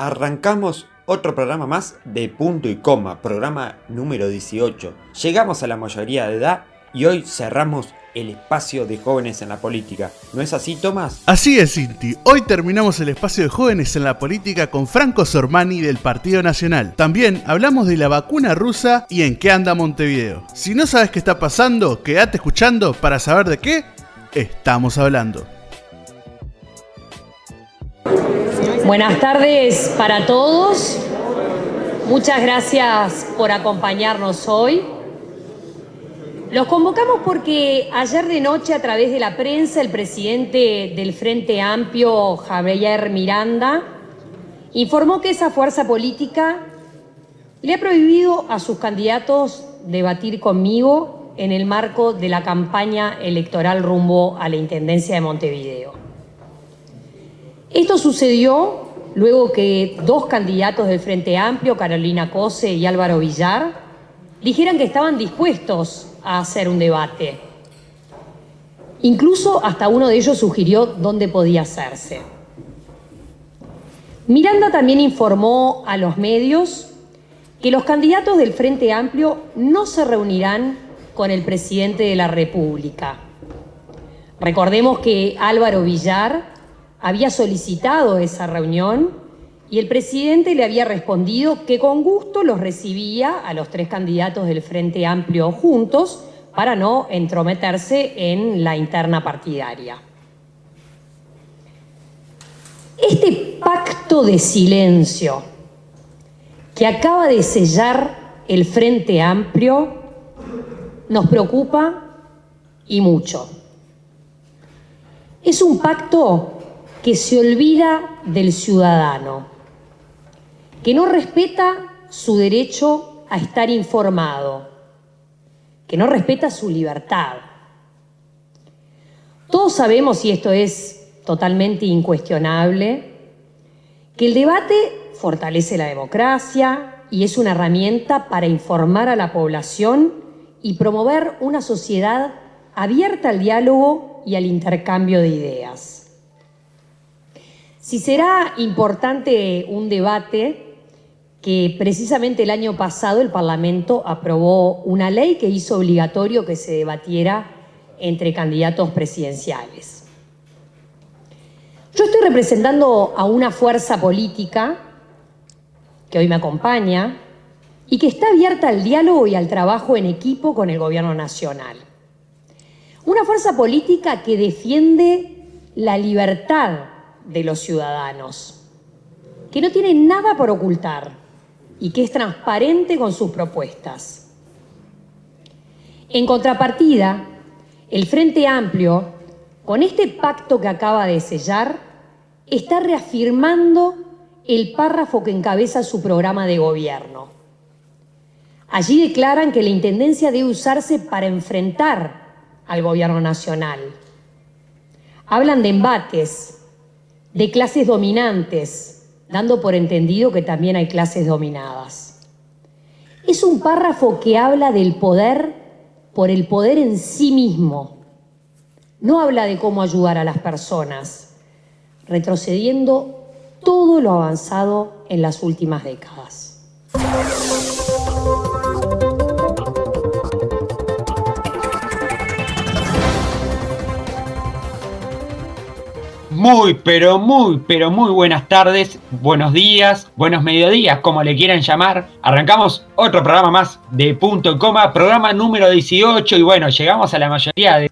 Arrancamos otro programa más de punto y coma, programa número 18. Llegamos a la mayoría de edad y hoy cerramos el espacio de jóvenes en la política. ¿No es así, Tomás? Así es, Cinti. Hoy terminamos el espacio de jóvenes en la política con Franco Sormani del Partido Nacional. También hablamos de la vacuna rusa y en qué anda Montevideo. Si no sabes qué está pasando, quédate escuchando para saber de qué estamos hablando. Buenas tardes para todos. Muchas gracias por acompañarnos hoy. Los convocamos porque ayer de noche a través de la prensa el presidente del Frente Amplio, Javier Miranda, informó que esa fuerza política le ha prohibido a sus candidatos debatir conmigo en el marco de la campaña electoral rumbo a la Intendencia de Montevideo. Esto sucedió luego que dos candidatos del Frente Amplio, Carolina Cose y Álvaro Villar, dijeran que estaban dispuestos a hacer un debate. Incluso hasta uno de ellos sugirió dónde podía hacerse. Miranda también informó a los medios que los candidatos del Frente Amplio no se reunirán con el presidente de la República. Recordemos que Álvaro Villar había solicitado esa reunión y el presidente le había respondido que con gusto los recibía a los tres candidatos del Frente Amplio juntos para no entrometerse en la interna partidaria. Este pacto de silencio que acaba de sellar el Frente Amplio nos preocupa y mucho. Es un pacto que se olvida del ciudadano, que no respeta su derecho a estar informado, que no respeta su libertad. Todos sabemos, y esto es totalmente incuestionable, que el debate fortalece la democracia y es una herramienta para informar a la población y promover una sociedad abierta al diálogo y al intercambio de ideas. Si será importante un debate, que precisamente el año pasado el Parlamento aprobó una ley que hizo obligatorio que se debatiera entre candidatos presidenciales. Yo estoy representando a una fuerza política que hoy me acompaña y que está abierta al diálogo y al trabajo en equipo con el Gobierno Nacional. Una fuerza política que defiende la libertad de los ciudadanos, que no tiene nada por ocultar y que es transparente con sus propuestas. En contrapartida, el Frente Amplio, con este pacto que acaba de sellar, está reafirmando el párrafo que encabeza su programa de gobierno. Allí declaran que la Intendencia debe usarse para enfrentar al gobierno nacional. Hablan de embates, de clases dominantes, dando por entendido que también hay clases dominadas. Es un párrafo que habla del poder por el poder en sí mismo. No habla de cómo ayudar a las personas, retrocediendo todo lo avanzado en las últimas décadas. Muy, pero muy, pero muy buenas tardes, buenos días, buenos mediodías, como le quieran llamar. Arrancamos otro programa más de punto y coma, programa número 18 y bueno, llegamos a la mayoría de...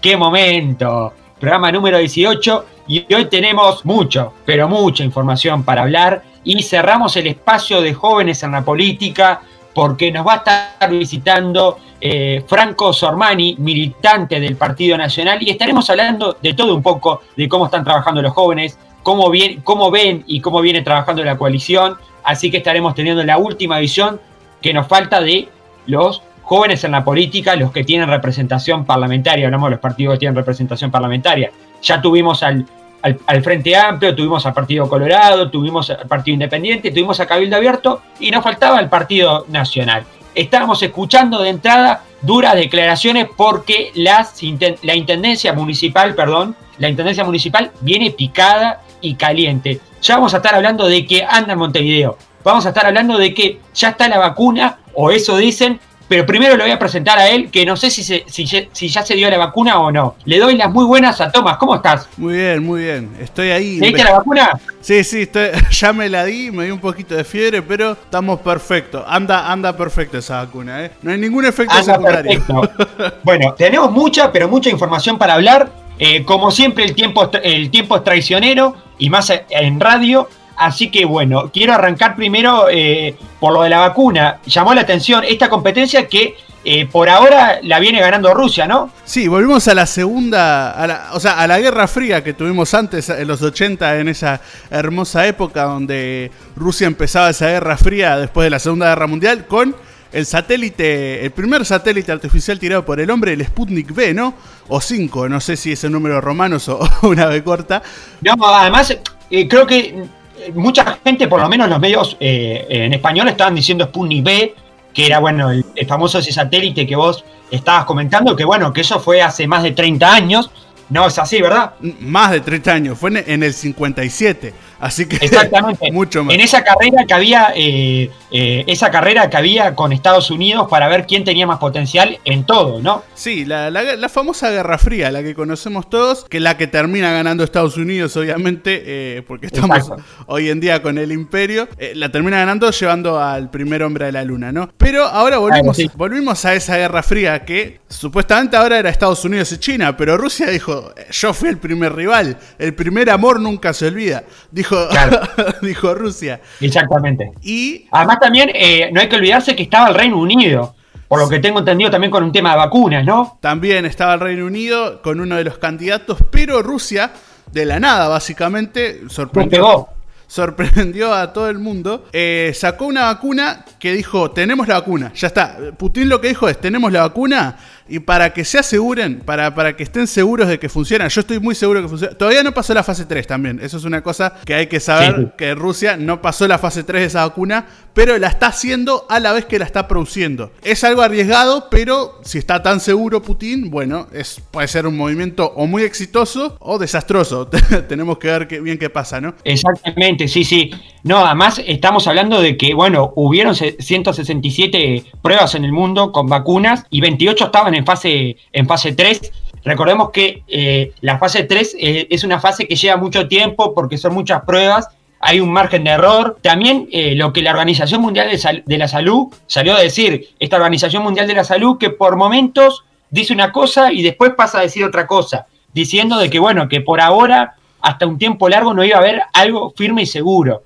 ¡Qué momento! Programa número 18 y hoy tenemos mucho, pero mucha información para hablar y cerramos el espacio de jóvenes en la política porque nos va a estar visitando eh, Franco Sormani, militante del Partido Nacional, y estaremos hablando de todo un poco, de cómo están trabajando los jóvenes, cómo, cómo ven y cómo viene trabajando la coalición, así que estaremos teniendo la última visión que nos falta de los jóvenes en la política, los que tienen representación parlamentaria, hablamos de los partidos que tienen representación parlamentaria. Ya tuvimos al, al, Frente Amplio, tuvimos al Partido Colorado, tuvimos al Partido Independiente, tuvimos a Cabildo Abierto y nos faltaba el Partido Nacional estábamos escuchando de entrada duras declaraciones porque la Intendencia Municipal, perdón, la Intendencia Municipal viene picada y caliente. ya vamos a estar hablando de que anda en Montevideo. Vamos a estar hablando de que ya está la vacuna, o eso dicen, pero primero lo voy a presentar a él, que no sé si, si, si, ya se dio la vacuna o no. Le doy las muy buenas a Tomás. ¿Cómo estás? Muy bien, muy bien. Estoy ahí. ¿Le diste la vacuna? Sí, sí, ya me la di, me di un poquito de fiebre, pero estamos perfectos. Anda, anda perfecto esa vacuna, ¿eh? No hay ningún efecto secundario. bueno, tenemos mucha, pero mucha información para hablar. Eh, como siempre, el tiempo, el tiempo es traicionero y más en radio. Así que bueno, quiero arrancar primero eh, por lo de la vacuna. Llamó la atención esta competencia que eh, por ahora la viene ganando Rusia, ¿no? Sí, volvimos a la segunda, o sea, a la Guerra Fría que tuvimos antes, en los 80, en esa hermosa época donde Rusia empezaba esa Guerra Fría después de la Segunda Guerra Mundial con el satélite, el primer satélite artificial tirado por el hombre, el Sputnik V, ¿no? O 5, no sé si es el número romano o una B corta. No, además, eh, creo que mucha gente, por lo menos los medios eh, en español, estaban diciendo Sputnik B, que era, bueno, el, famoso satélite que vos estabas comentando, que bueno, que eso fue hace más de 30 años. No es así, ¿verdad? Más de 30 años, fue en el 57. Así que Exactamente. mucho más. En esa carrera que había, eh, eh, esa carrera que había con Estados Unidos para ver quién tenía más potencial en todo, ¿no? Sí, la, famosa Guerra Fría, la que conocemos todos, que la que termina ganando Estados Unidos, obviamente, eh, porque estamos hoy en día con el imperio, la termina ganando llevando al primer hombre a la luna, ¿no? Pero ahora volvimos, volvimos a esa Guerra Fría que supuestamente ahora era Estados Unidos y China, pero Rusia dijo, yo fui el primer rival, el primer amor nunca se olvida. Dijo, dijo, Rusia. Exactamente. Y además también eh, no hay que olvidarse que estaba el Reino Unido. Por lo que tengo entendido también con un tema de vacunas, ¿no? También estaba el Reino Unido con uno de los candidatos, pero Rusia, de la nada, básicamente, sorprendió, sorprendió a todo el mundo. Eh, sacó una vacuna que dijo: Tenemos la vacuna, ya está. Putin lo que dijo es: Tenemos la vacuna y para que se aseguren, para, para que estén seguros de que funciona, yo estoy muy seguro que funciona. Todavía no pasó la fase 3 también. Eso es una cosa que hay que saber, que Rusia no pasó la fase 3 de esa vacuna, pero la está haciendo a la vez que la está produciendo. Es algo arriesgado, pero si está tan seguro Putin, bueno, es, puede ser un movimiento o muy exitoso o desastroso. Tenemos que ver qué, bien qué pasa, ¿no? Exactamente, sí, sí. No, además estamos hablando de que, bueno, hubieron 167 pruebas en el mundo con vacunas y 28 estaban en fase, en fase 3. Recordemos que eh, la fase 3 eh, es una fase que lleva mucho tiempo porque son muchas pruebas, hay un margen de error. También eh, lo que la Organización Mundial de, la Salud salió a decir, esta Organización Mundial de la Salud que por momentos dice una cosa y después pasa a decir otra cosa, diciendo de que bueno, que por ahora hasta un tiempo largo no iba a haber algo firme y seguro.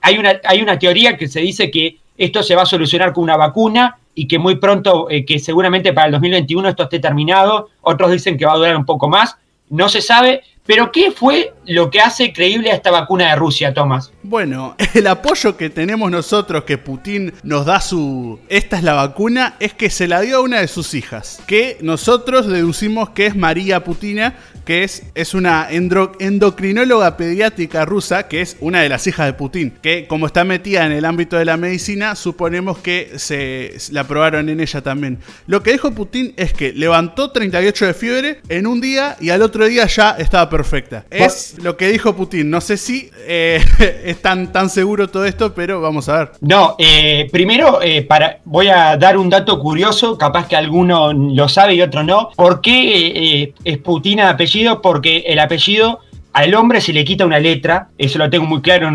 hay, una, hay una teoría que se dice que esto se va a solucionar con una vacuna y que muy pronto, eh, que seguramente para el 2021 esto esté terminado, otros dicen que va a durar un poco más, no se sabe, pero ¿qué fue lo que hace creíble a esta vacuna de Rusia, Tomás? Bueno, el apoyo que tenemos nosotros, que Putin nos da su... Esta es la vacuna, es que se la dio a una de sus hijas, que nosotros deducimos que es María Putina, que es, es una endocrinóloga pediátrica rusa, que es una de las hijas de Putin, que como está metida en el ámbito de la medicina, suponemos que se la probaron en ella también. Lo que dijo Putin es que levantó 38 de fiebre en un día y al otro día ya estaba perfecta. Es lo que dijo Putin. No sé si eh, es tan, tan seguro todo esto, pero vamos a ver. No, eh, primero eh, para, voy a dar un dato curioso, capaz que alguno lo sabe y otro no. ¿Por qué es Putin apellido? Porque el apellido al hombre se le quita una letra, eso lo tengo muy claro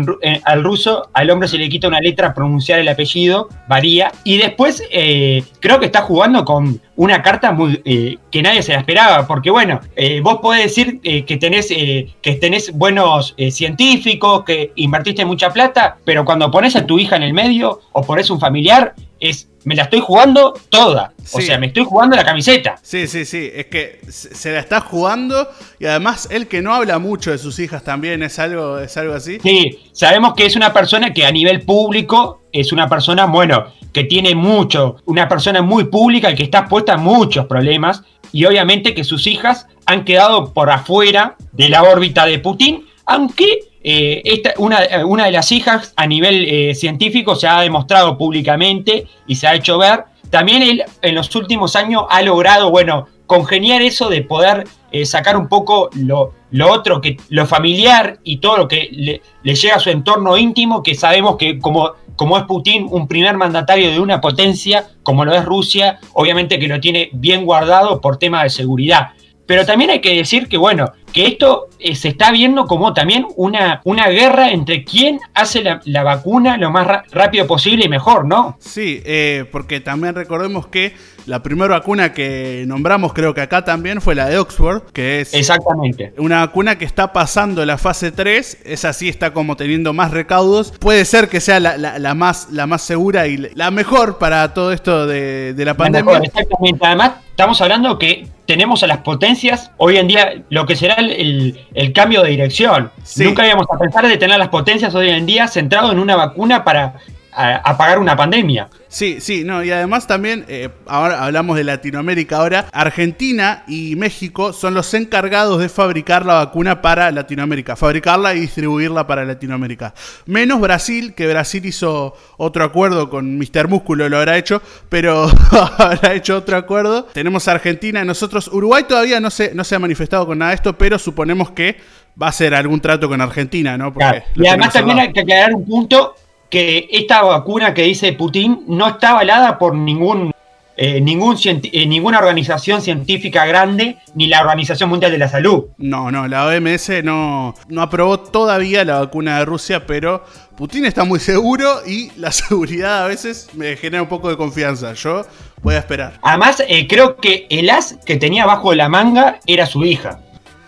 al ruso, al hombre se le quita una letra pronunciar el apellido, varía. Y después eh, creo que está jugando con una carta muy, eh, que nadie se la esperaba, porque bueno, eh, vos podés decir que, tenés, que tenés buenos científicos, que invertiste mucha plata, pero cuando pones a tu hija en el medio o pones un familiar, es me la estoy jugando toda. O sea, me estoy jugando la camiseta. Sí, sí, sí. Es que se la está jugando. Y además, él que no habla mucho de sus hijas también es algo, es algo así. Sí, sabemos que es una persona que a nivel público es una persona, bueno, que tiene mucho, una persona muy pública y que está expuesta a muchos problemas. Y obviamente que sus hijas han quedado por afuera de la órbita de Putin, aunque eh, esta, una, una, de las hijas a nivel eh, científico se ha demostrado públicamente y se ha hecho ver. También él en los últimos años ha logrado, bueno, congeniar eso de poder eh, sacar un poco lo, lo, otro, que, lo familiar y todo lo que le, le, llega a su entorno íntimo, que sabemos que como, como es Putin, un primer mandatario de una potencia, como lo es Rusia, obviamente que lo tiene bien guardado por tema de seguridad. Pero también hay que decir que, bueno, que esto eh, se está viendo como también una, una guerra entre quién hace la, la vacuna lo más rápido posible y mejor, ¿no? Sí, eh, porque también recordemos que la primera vacuna que nombramos, creo que acá también, fue la de Oxford, que es Exactamente. una vacuna que está pasando la fase 3, esa sí está como teniendo más recaudos. Puede ser que sea la, la, la más, la más segura y la mejor para todo esto de, de la pandemia. La mejor, exactamente. Además, estamos hablando que tenemos a las potencias, hoy en día, lo que será el, el, el cambio de dirección. Sí. Nunca íbamos a pensar de tener las potencias hoy en día centrado en una vacuna para apagar una pandemia. Sí, sí, no, y además también, eh, ahora hablamos de Latinoamérica ahora, Argentina y México son los encargados de fabricar la vacuna para Latinoamérica, fabricarla y distribuirla para Latinoamérica. Menos Brasil, que Brasil hizo otro acuerdo con Mr. Músculo, lo habrá hecho, pero habrá hecho otro acuerdo. Tenemos Argentina, nosotros, Uruguay todavía no se, no se ha manifestado con nada de esto, pero suponemos que va a ser algún trato con Argentina, ¿no? Claro. Y además también hay que aclarar un punto que esta vacuna que dice Putin no está avalada por ningún, eh, ningún eh, ninguna organización científica grande ni la Organización Mundial de la Salud. No, no, la OMS no, no aprobó todavía la vacuna de Rusia, pero Putin está muy seguro y la seguridad a veces me genera un poco de confianza. Yo voy a esperar. Además, eh, creo que el as que tenía bajo la manga era su hija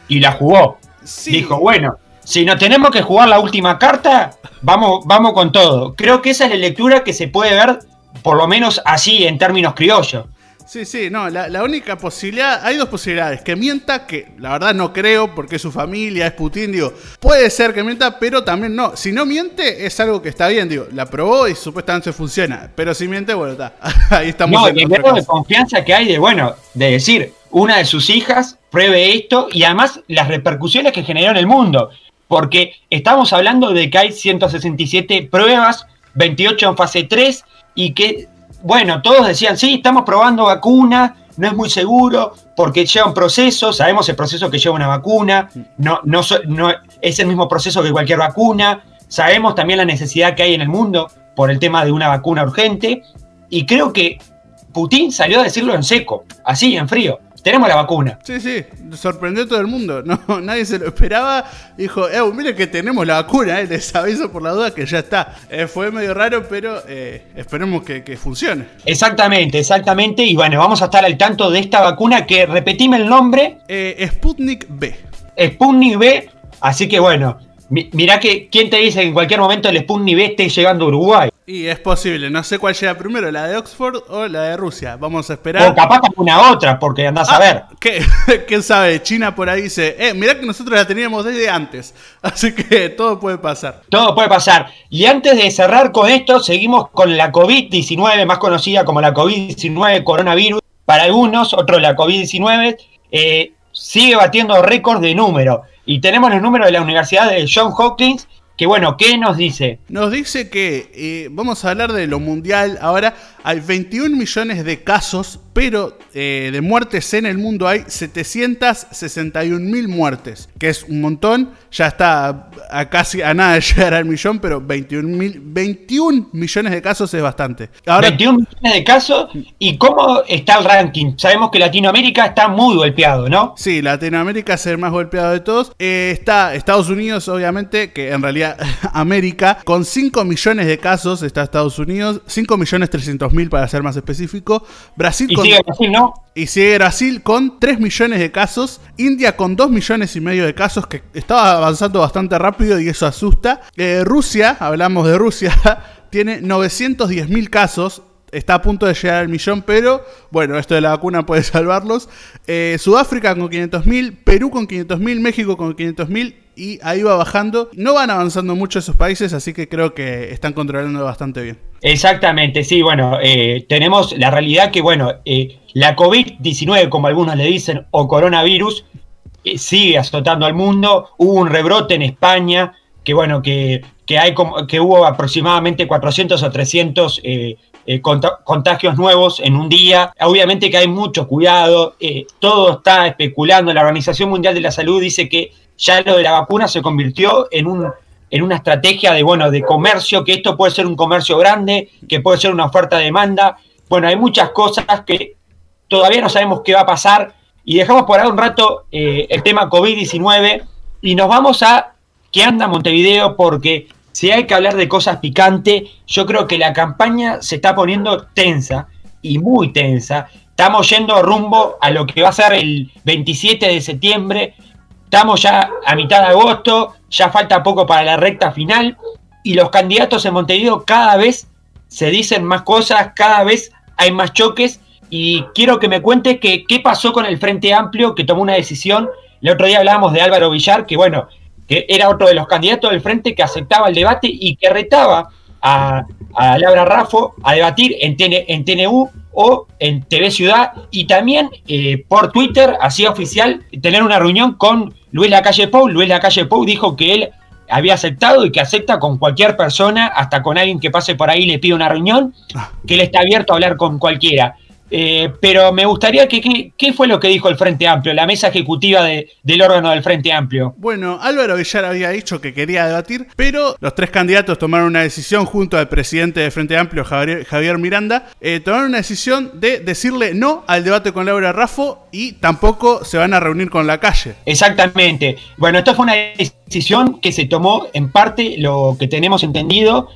y la jugó. Sí. Dijo, bueno, si no tenemos que jugar la última carta, vamos, vamos con todo. Creo que esa es la lectura que se puede ver, por lo menos así, en términos criollos. Sí, sí, no, la, la, única posibilidad, hay dos posibilidades, que mienta, que la verdad no creo, porque su familia, es Putin, digo, puede ser que mienta, pero también no, si no miente es algo que está bien, digo, la probó y supuestamente funciona, pero si miente, bueno, está, ahí estamos. No, el grado de confianza que hay de, bueno, de decir, una de sus hijas pruebe esto y además las repercusiones que generó en el mundo porque estamos hablando de que hay 167 pruebas, 28 en fase 3, y que, bueno, todos decían, sí, estamos probando vacuna, no es muy seguro, porque lleva un proceso, sabemos el proceso que lleva una vacuna, no, no, no es el mismo proceso que cualquier vacuna, sabemos también la necesidad que hay en el mundo por el tema de una vacuna urgente, y creo que Putin salió a decirlo en seco, así, en frío tenemos la vacuna. Sí, sí, sorprendió a todo el mundo. No, nadie se lo esperaba. Dijo, eh, mire que tenemos la vacuna, eh, les aviso por la duda que ya está. Eh, fue medio raro, pero eh, esperemos que, que, funcione. Exactamente, exactamente. Y bueno, vamos a estar al tanto de esta vacuna que repetime el nombre. Eh, Sputnik B. Sputnik B. Así que bueno, mirá que quién te dice que en cualquier momento el Sputnik B esté llegando a Uruguay. Y es posible, no sé cuál llega primero, la de Oxford o la de Rusia. Vamos a esperar. O capaz una otra, porque andás ah, a ver. ¿qué? ¿Quién sabe? China por ahí dice, eh, mirá que nosotros la teníamos desde antes. Así que todo puede pasar. Todo puede pasar. Y antes de cerrar con esto, seguimos con la COVID-19, más conocida como la COVID-19 coronavirus. Para algunos, otros la COVID-19, eh, sigue batiendo récords de número. Y tenemos los números de la Universidad de John Hopkins que bueno, ¿qué nos dice? Nos dice que eh, vamos a hablar de lo mundial. Ahora hay 21 millones de casos, pero eh, de muertes en el mundo hay 761 mil muertes, que es un montón. Ya está a casi a nada de llegar al millón, pero 21, mil, 21 millones de casos es bastante. Ahora, 21 millones de casos. ¿Y cómo está el ranking? Sabemos que Latinoamérica está muy golpeado, ¿no? Sí, Latinoamérica es el más golpeado de todos. Eh, está Estados Unidos, obviamente, que en realidad América, con 5 millones de casos está Estados Unidos, 5 millones 300 mil para ser más específico. Brasil y con, sigue Brasil, ¿no? Y sigue Brasil con 3 millones de casos. India con 2 millones y medio de casos, que estaba avanzando bastante rápido y eso asusta. Eh, Rusia, hablamos de Rusia, tiene 910 mil casos está a punto de llegar al millón, pero bueno, esto de la vacuna puede salvarlos. Eh, Sudáfrica con 500.000, Perú con 500.000, México con 500.000 y ahí va bajando. No van avanzando mucho esos países, así que creo que están controlando bastante bien. Exactamente, sí, bueno, eh, tenemos la realidad que, bueno, eh, la COVID-19, como algunos le dicen, o coronavirus, sigue azotando al mundo. Hubo un rebrote en España, que bueno, que que, hay que hubo aproximadamente 400 o 300 eh, eh, contagios nuevos en un día. Obviamente que hay mucho cuidado, eh, todo está especulando. La Organización Mundial de la Salud dice que ya lo de la vacuna se convirtió en un en una estrategia de bueno de comercio, que esto puede ser un comercio grande, que puede ser una oferta-demanda. Bueno, hay muchas cosas que todavía no sabemos qué va a pasar y dejamos por ahora un rato el tema COVID-19 y nos vamos a qué anda Montevideo porque si hay que hablar de cosas picantes, yo creo que la campaña se está poniendo tensa y muy tensa. Estamos yendo rumbo a lo que va a ser el 27 de septiembre. Estamos ya a mitad de agosto, ya falta poco para la recta final y los candidatos en Montevideo cada vez se dicen más cosas, cada vez hay más choques y quiero que me cuente que, qué pasó con el Frente Amplio que tomó una decisión. El otro día hablábamos de Álvaro Villar, que bueno, que era otro de los candidatos del frente que aceptaba el debate y que retaba a, Laura Raffo a debatir en, en TNU o en TV Ciudad y también eh, por Twitter hacía oficial tener una reunión con Luis Lacalle Pou. Luis Lacalle Pou dijo que él había aceptado y que acepta con cualquier persona, hasta con alguien que pase por ahí y le pide una reunión, ah. que él está abierto a hablar con cualquiera. Eh, pero me gustaría que, ¿qué fue lo que dijo el Frente Amplio, la mesa ejecutiva del órgano del Frente Amplio? Bueno, Álvaro Villar había dicho que quería debatir, pero los tres candidatos tomaron una decisión junto al presidente del Frente Amplio, Javier, Miranda, eh, tomaron una decisión de decirle no al debate con Laura Raffo y tampoco se van a reunir con la calle. Exactamente. Bueno, esto fue una decisión que se tomó en parte, lo que tenemos entendido,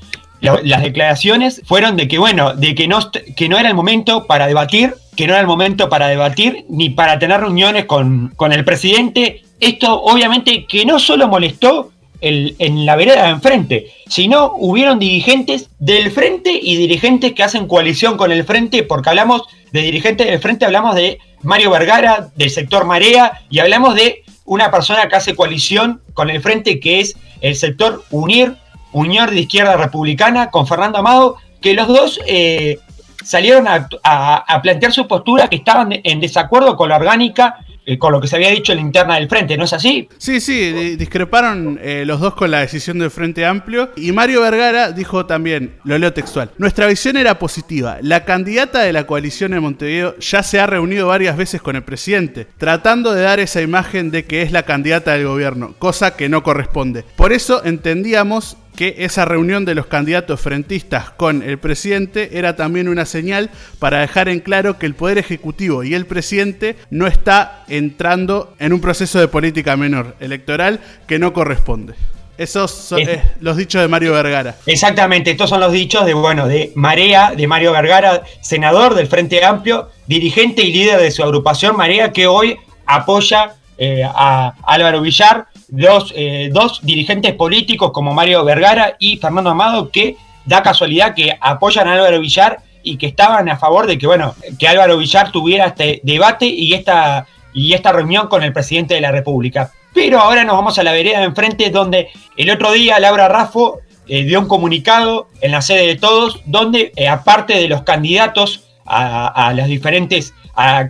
las declaraciones fueron de que, bueno, de que no, que no era el momento para debatir, que no era el momento para debatir ni para tener reuniones con, el presidente. Esto obviamente que no solo molestó el, en la vereda de enfrente, sino hubieron dirigentes del frente y dirigentes que hacen coalición con el frente, porque hablamos de dirigentes del frente, hablamos de Mario Vergara, del sector Marea, y hablamos de una persona que hace coalición con el frente, que es el sector Unir, Unión de Izquierda Republicana con Fernando Amado, que los dos eh, salieron a, plantear su postura que estaban en desacuerdo con la orgánica eh, con lo que se había dicho en la interna del frente, ¿no es así? Sí, sí, discreparon eh, los dos con la decisión del Frente Amplio y Mario Vergara dijo también, lo leo textual, nuestra visión era positiva, la candidata de la coalición en Montevideo ya se ha reunido varias veces con el presidente, tratando de dar esa imagen de que es la candidata del gobierno, cosa que no corresponde. Por eso entendíamos que esa reunión de los candidatos frentistas con el presidente era también una señal para dejar en claro que el Poder Ejecutivo y el presidente no está entrando en un proceso de política menor electoral que no corresponde. Esos son eh, los dichos de Mario Vergara. Exactamente, estos son los dichos de, bueno, de Marea, de Mario Vergara, senador del Frente Amplio, dirigente y líder de su agrupación Marea, que hoy apoya eh, a Álvaro Villar eh, dos, dirigentes políticos como Mario Vergara y Fernando Amado que da casualidad que apoyan a Álvaro Villar y que estaban a favor de que, bueno, que Álvaro Villar tuviera este debate y esta, y esta reunión con el presidente de la República. Pero ahora nos vamos a la vereda de enfrente, donde el otro día Laura Raffo eh, dio un comunicado en la sede de todos, donde eh, aparte de los candidatos a, a los diferentes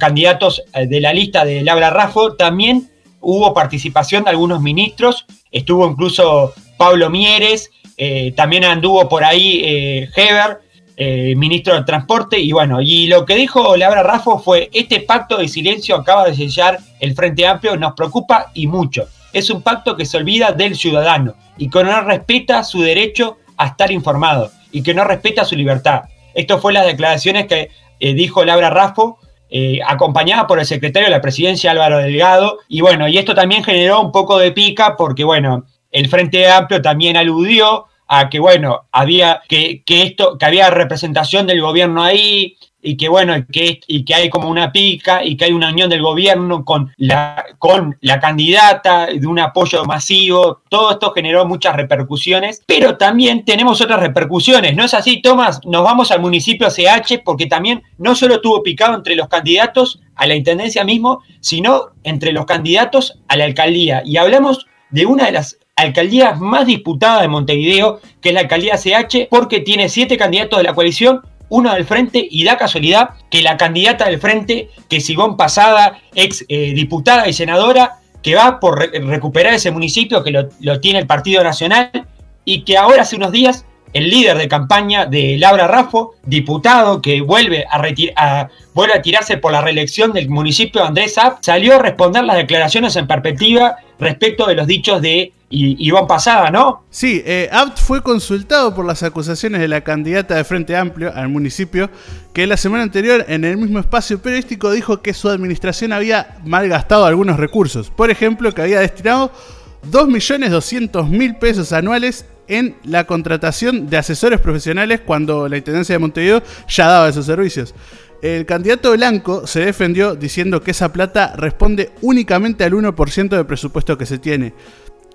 candidatos de la lista de Laura Raffo, también hubo participación de algunos ministros, estuvo incluso Pablo Mieres, eh, también anduvo por ahí eh, Heber, eh, ministro de Transporte, y bueno, y lo que dijo Laura Raffo fue, este pacto de silencio acaba de sellar el Frente Amplio, nos preocupa y mucho. Es un pacto que se olvida del ciudadano y que no respeta su derecho a estar informado y que no respeta su libertad. Esto fue las declaraciones que dijo Laura Raffo eh, acompañada por el secretario de la presidencia Álvaro Delgado. Y bueno, y esto también generó un poco de pica porque, bueno, el Frente Amplio también aludió a que, bueno, había que, que esto, que había representación del gobierno ahí, y que bueno, que, y que hay como una pica y que hay una unión del gobierno con la, con la candidata, de un apoyo masivo, todo esto generó muchas repercusiones, pero también tenemos otras repercusiones, ¿no es así, Tomás? Nos vamos al municipio CH porque también no solo tuvo picado entre los candidatos a la intendencia mismo, sino entre los candidatos a la alcaldía. Y hablamos de una de las alcaldías más disputadas de Montevideo, que es la alcaldía CH, porque tiene siete candidatos de la coalición uno del frente y da casualidad que la candidata del frente, que Sigón Pasada, ex eh, diputada y senadora, que va por recuperar ese municipio que lo, tiene el Partido Nacional, y que ahora hace unos días el líder de campaña de Laura Raffo, diputado que vuelve a, tirarse por la reelección del municipio Andrés App, salió a responder las declaraciones en perspectiva respecto de los dichos de Iván Pasada, ¿no? Sí, eh, Abt fue consultado por las acusaciones de la candidata de Frente Amplio al municipio, que la semana anterior en el mismo espacio periodístico dijo que su administración había malgastado algunos recursos. Por ejemplo, que había destinado 2.200.000 pesos anuales en la contratación de asesores profesionales cuando la Intendencia de Montevideo ya daba esos servicios. El candidato blanco se defendió diciendo que esa plata responde únicamente al 1% del presupuesto que se tiene.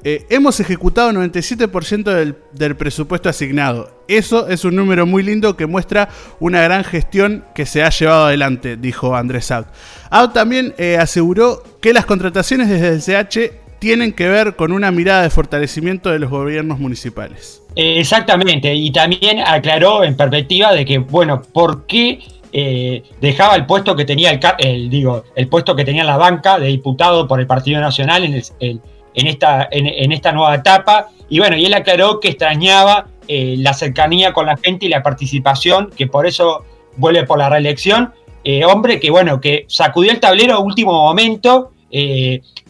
Eh, hemos ejecutado 97% del, presupuesto asignado. Eso es un número muy lindo que muestra una gran gestión que se ha llevado adelante, dijo Andrés Abt. Abt también eh, aseguró que las contrataciones desde el CH tienen que ver con una mirada de fortalecimiento de los gobiernos municipales. Exactamente, y también aclaró en perspectiva de que, bueno, ¿por qué eh, dejaba el puesto que tenía el, digo, el puesto que tenía la banca de diputado por el Partido Nacional en, en, esta, en, esta nueva etapa? Y bueno, y él aclaró que extrañaba eh, la cercanía con la gente y la participación, que por eso vuelve por la reelección. Eh, hombre que, bueno, que sacudió el tablero a último momento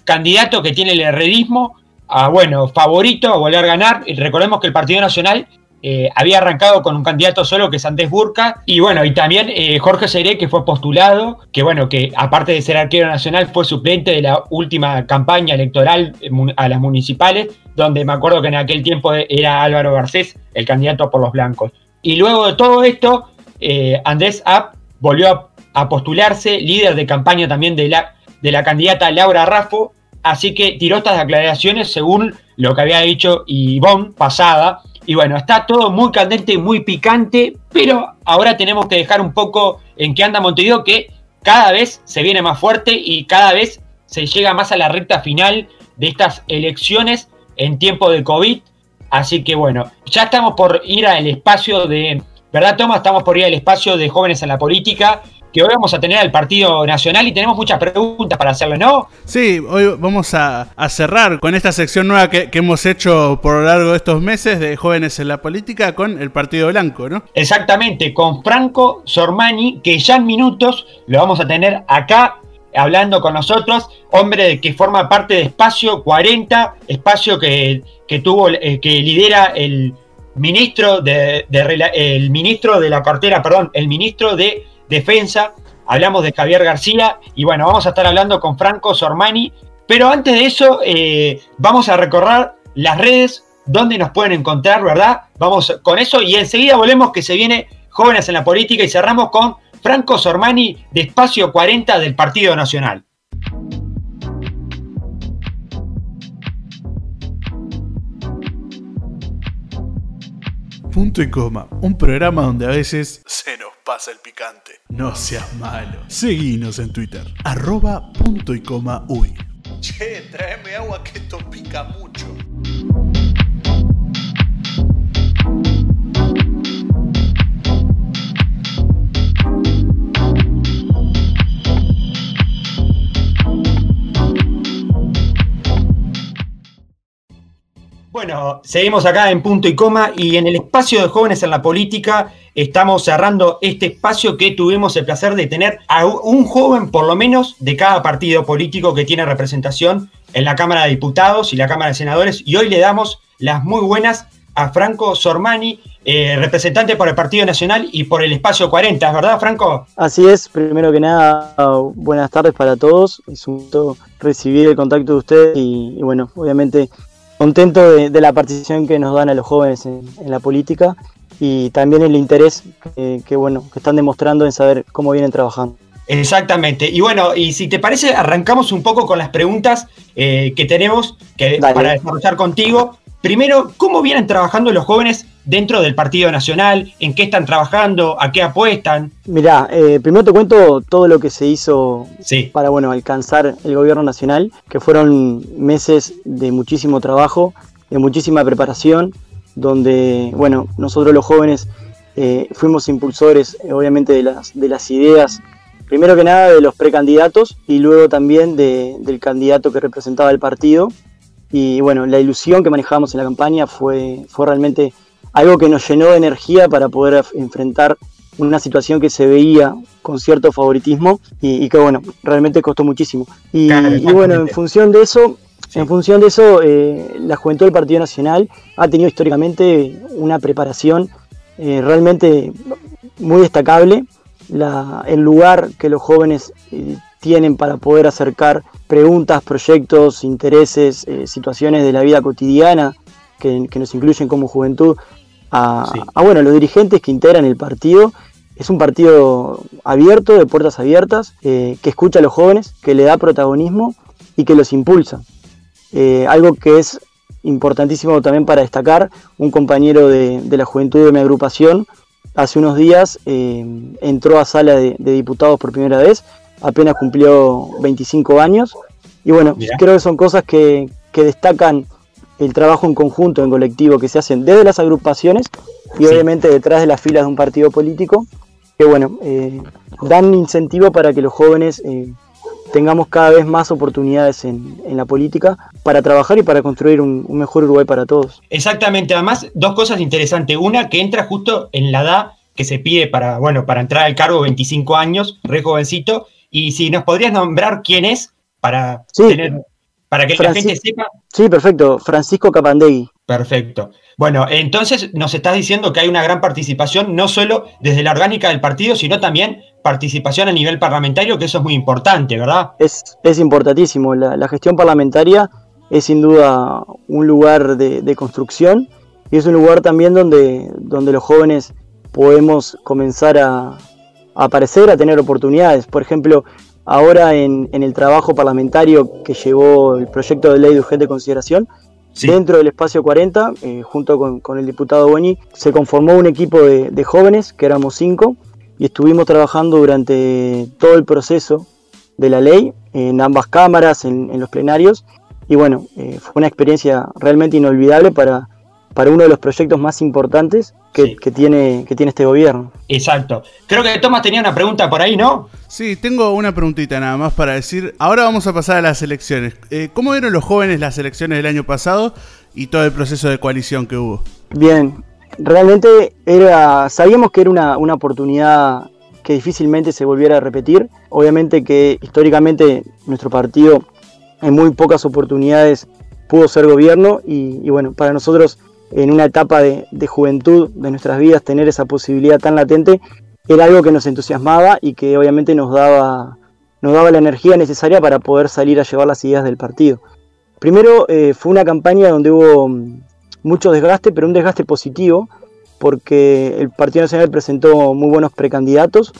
candidato que tiene el herrerismo a, bueno, favorito a volver a ganar. Y recordemos que el Partido Nacional eh, había arrancado con un candidato solo que es Andrés Burca. Y bueno, y también eh, Jorge Seré, que fue postulado, que bueno, que aparte de ser arquero nacional, fue suplente de la última campaña electoral eh, a las municipales, donde me acuerdo que en aquel tiempo era Álvaro Garcés, el candidato por los blancos. Y luego de todo esto, Andrés App volvió a, postularse, líder de campaña también de la, de la candidata Laura Raffo, Así que tiró estas declaraciones según lo que había dicho Ivonne pasada. Y bueno, está todo muy candente, muy picante, pero ahora tenemos que dejar un poco en qué anda Montevideo, que cada vez se viene más fuerte y cada vez se llega más a la recta final de estas elecciones en tiempo de COVID. Así que bueno, ya estamos por ir al espacio de, ¿verdad Toma? Estamos por ir al espacio de jóvenes en la política que hoy vamos a tener al Partido Nacional y tenemos muchas preguntas para hacerle, ¿no? Sí, hoy vamos a, cerrar con esta sección nueva que, hemos hecho por lo largo de estos meses de Jóvenes en la Política con el Partido Blanco, ¿no? Exactamente, con Franco Sormani, que ya en minutos lo vamos a tener acá hablando con nosotros, hombre que forma parte de Espacio 40, espacio que, tuvo, eh, que lidera el ministro de, de, el ministro de la cartera, perdón, el ministro de defensa. Hablamos de Javier García y bueno, vamos a estar hablando con Franco Sormani. Pero antes de eso, eh, vamos a recorrer las redes donde nos pueden encontrar, ¿verdad? Vamos con eso y enseguida volvemos que se viene Jóvenes en la Política y cerramos con Franco Sormani de Espacio 40 del Partido Nacional. Punto y coma, un programa donde a veces se nos pasa el picante. No seas malo. Seguinos en Twitter, arroba punto y coma uy. Che, tráeme agua que esto pica mucho. Bueno, seguimos acá en punto y coma y en el espacio de jóvenes en la política estamos cerrando este espacio que tuvimos el placer de tener a un joven por lo menos de cada partido político que tiene representación en la Cámara de Diputados y la Cámara de Senadores y hoy le damos las muy buenas a Franco Sormani, eh, representante por el Partido Nacional y por el Espacio 40, ¿verdad Franco? Así es, primero que nada, buenas tardes para todos, es un gusto recibir el contacto de usted y bueno, obviamente contento de, la participación que nos dan a los jóvenes en, la política y también el interés que, bueno, que están demostrando en saber cómo vienen trabajando. Exactamente. Y bueno, y si te parece, arrancamos un poco con las preguntas eh, que tenemos que, para desarrollar contigo. Primero, ¿cómo vienen trabajando los jóvenes dentro del Partido Nacional? ¿En qué están trabajando? ¿A qué apuestan? Mirá, eh, primero te cuento todo lo que se hizo para bueno, alcanzar el gobierno nacional, que fueron meses de muchísimo trabajo, de muchísima preparación, donde bueno, nosotros los jóvenes eh, fuimos impulsores eh, obviamente de las, de las ideas primero que nada de los precandidatos y luego también del candidato que representaba el partido y bueno, la ilusión que manejábamos en la campaña fue, fue realmente algo que nos llenó de energía para poder enfrentar una situación que se veía con cierto favoritismo y, que bueno, realmente costó muchísimo. Y, bueno, en función de eso, en función de eso, eh, la juventud del Partido Nacional ha tenido históricamente una preparación eh, realmente muy destacable. el lugar que los jóvenes eh, tienen para poder acercar preguntas, proyectos, intereses, situaciones de la vida cotidiana que, nos incluyen como juventud a, a, bueno, los dirigentes que integran el partido es un partido abierto, de puertas abiertas, eh, que escucha a los jóvenes, que le da protagonismo y que los impulsa. Eh, algo que es importantísimo también para destacar, un compañero de, la juventud de mi agrupación hace unos días eh, entró a sala de, diputados por primera vez, apenas cumplió 25 años. Y bueno, creo que son cosas que, que destacan el trabajo en conjunto, en colectivo, que se hacen desde las agrupaciones y obviamente detrás de las filas de un partido político que bueno, eh, dan incentivo para que los jóvenes eh, tengamos cada vez más oportunidades en, la política para trabajar y para construir un, mejor Uruguay para todos. Exactamente, además dos cosas interesantes. Una que entra justo en la edad que se pide para, bueno, para entrar al cargo, 25 años, re jovencito, y si nos podrías nombrar quién es para tener, para que la gente sepa. Sí, perfecto, Francisco Capandegui. Perfecto. Bueno, entonces nos estás diciendo que hay una gran participación, no solo desde la orgánica del partido, sino también participación a nivel parlamentario, que eso es muy importante, ¿verdad? Es, es importantísimo. La, gestión parlamentaria es sin duda un lugar de, construcción y es un lugar también donde, donde los jóvenes podemos comenzar a, aparecer, a tener oportunidades. Por ejemplo, ahora en, en, el trabajo parlamentario que llevó el proyecto de ley de urgente consideración, Dentro del espacio 40, eh, junto con, el diputado Boni, se conformó un equipo de, jóvenes, que éramos cinco, y estuvimos trabajando durante todo el proceso de la ley, en ambas cámaras, en, los plenarios, y bueno, eh, fue una experiencia realmente inolvidable para, para uno de los proyectos más importantes que, tiene, que tiene este gobierno. Exacto. Creo que Tomás tenía una pregunta por ahí, ¿no? Sí, tengo una preguntita nada más para decir. Ahora vamos a pasar a las elecciones. Eh, ¿Cómo vieron los jóvenes las elecciones del año pasado y todo el proceso de coalición que hubo? Bien, realmente era, sabíamos que era una, una oportunidad que difícilmente se volviera a repetir. Obviamente que históricamente nuestro partido en muy pocas oportunidades pudo ser gobierno y bueno, para nosotros en una etapa de, juventud de nuestras vidas, tener esa posibilidad tan latente, era algo que nos entusiasmaba y que obviamente nos daba, nos daba la energía necesaria para poder salir a llevar las ideas del partido. Primero eh, fue una campaña donde hubo mm, mucho desgaste, pero un desgaste positivo, porque el Partido Nacional presentó muy buenos precandidatos,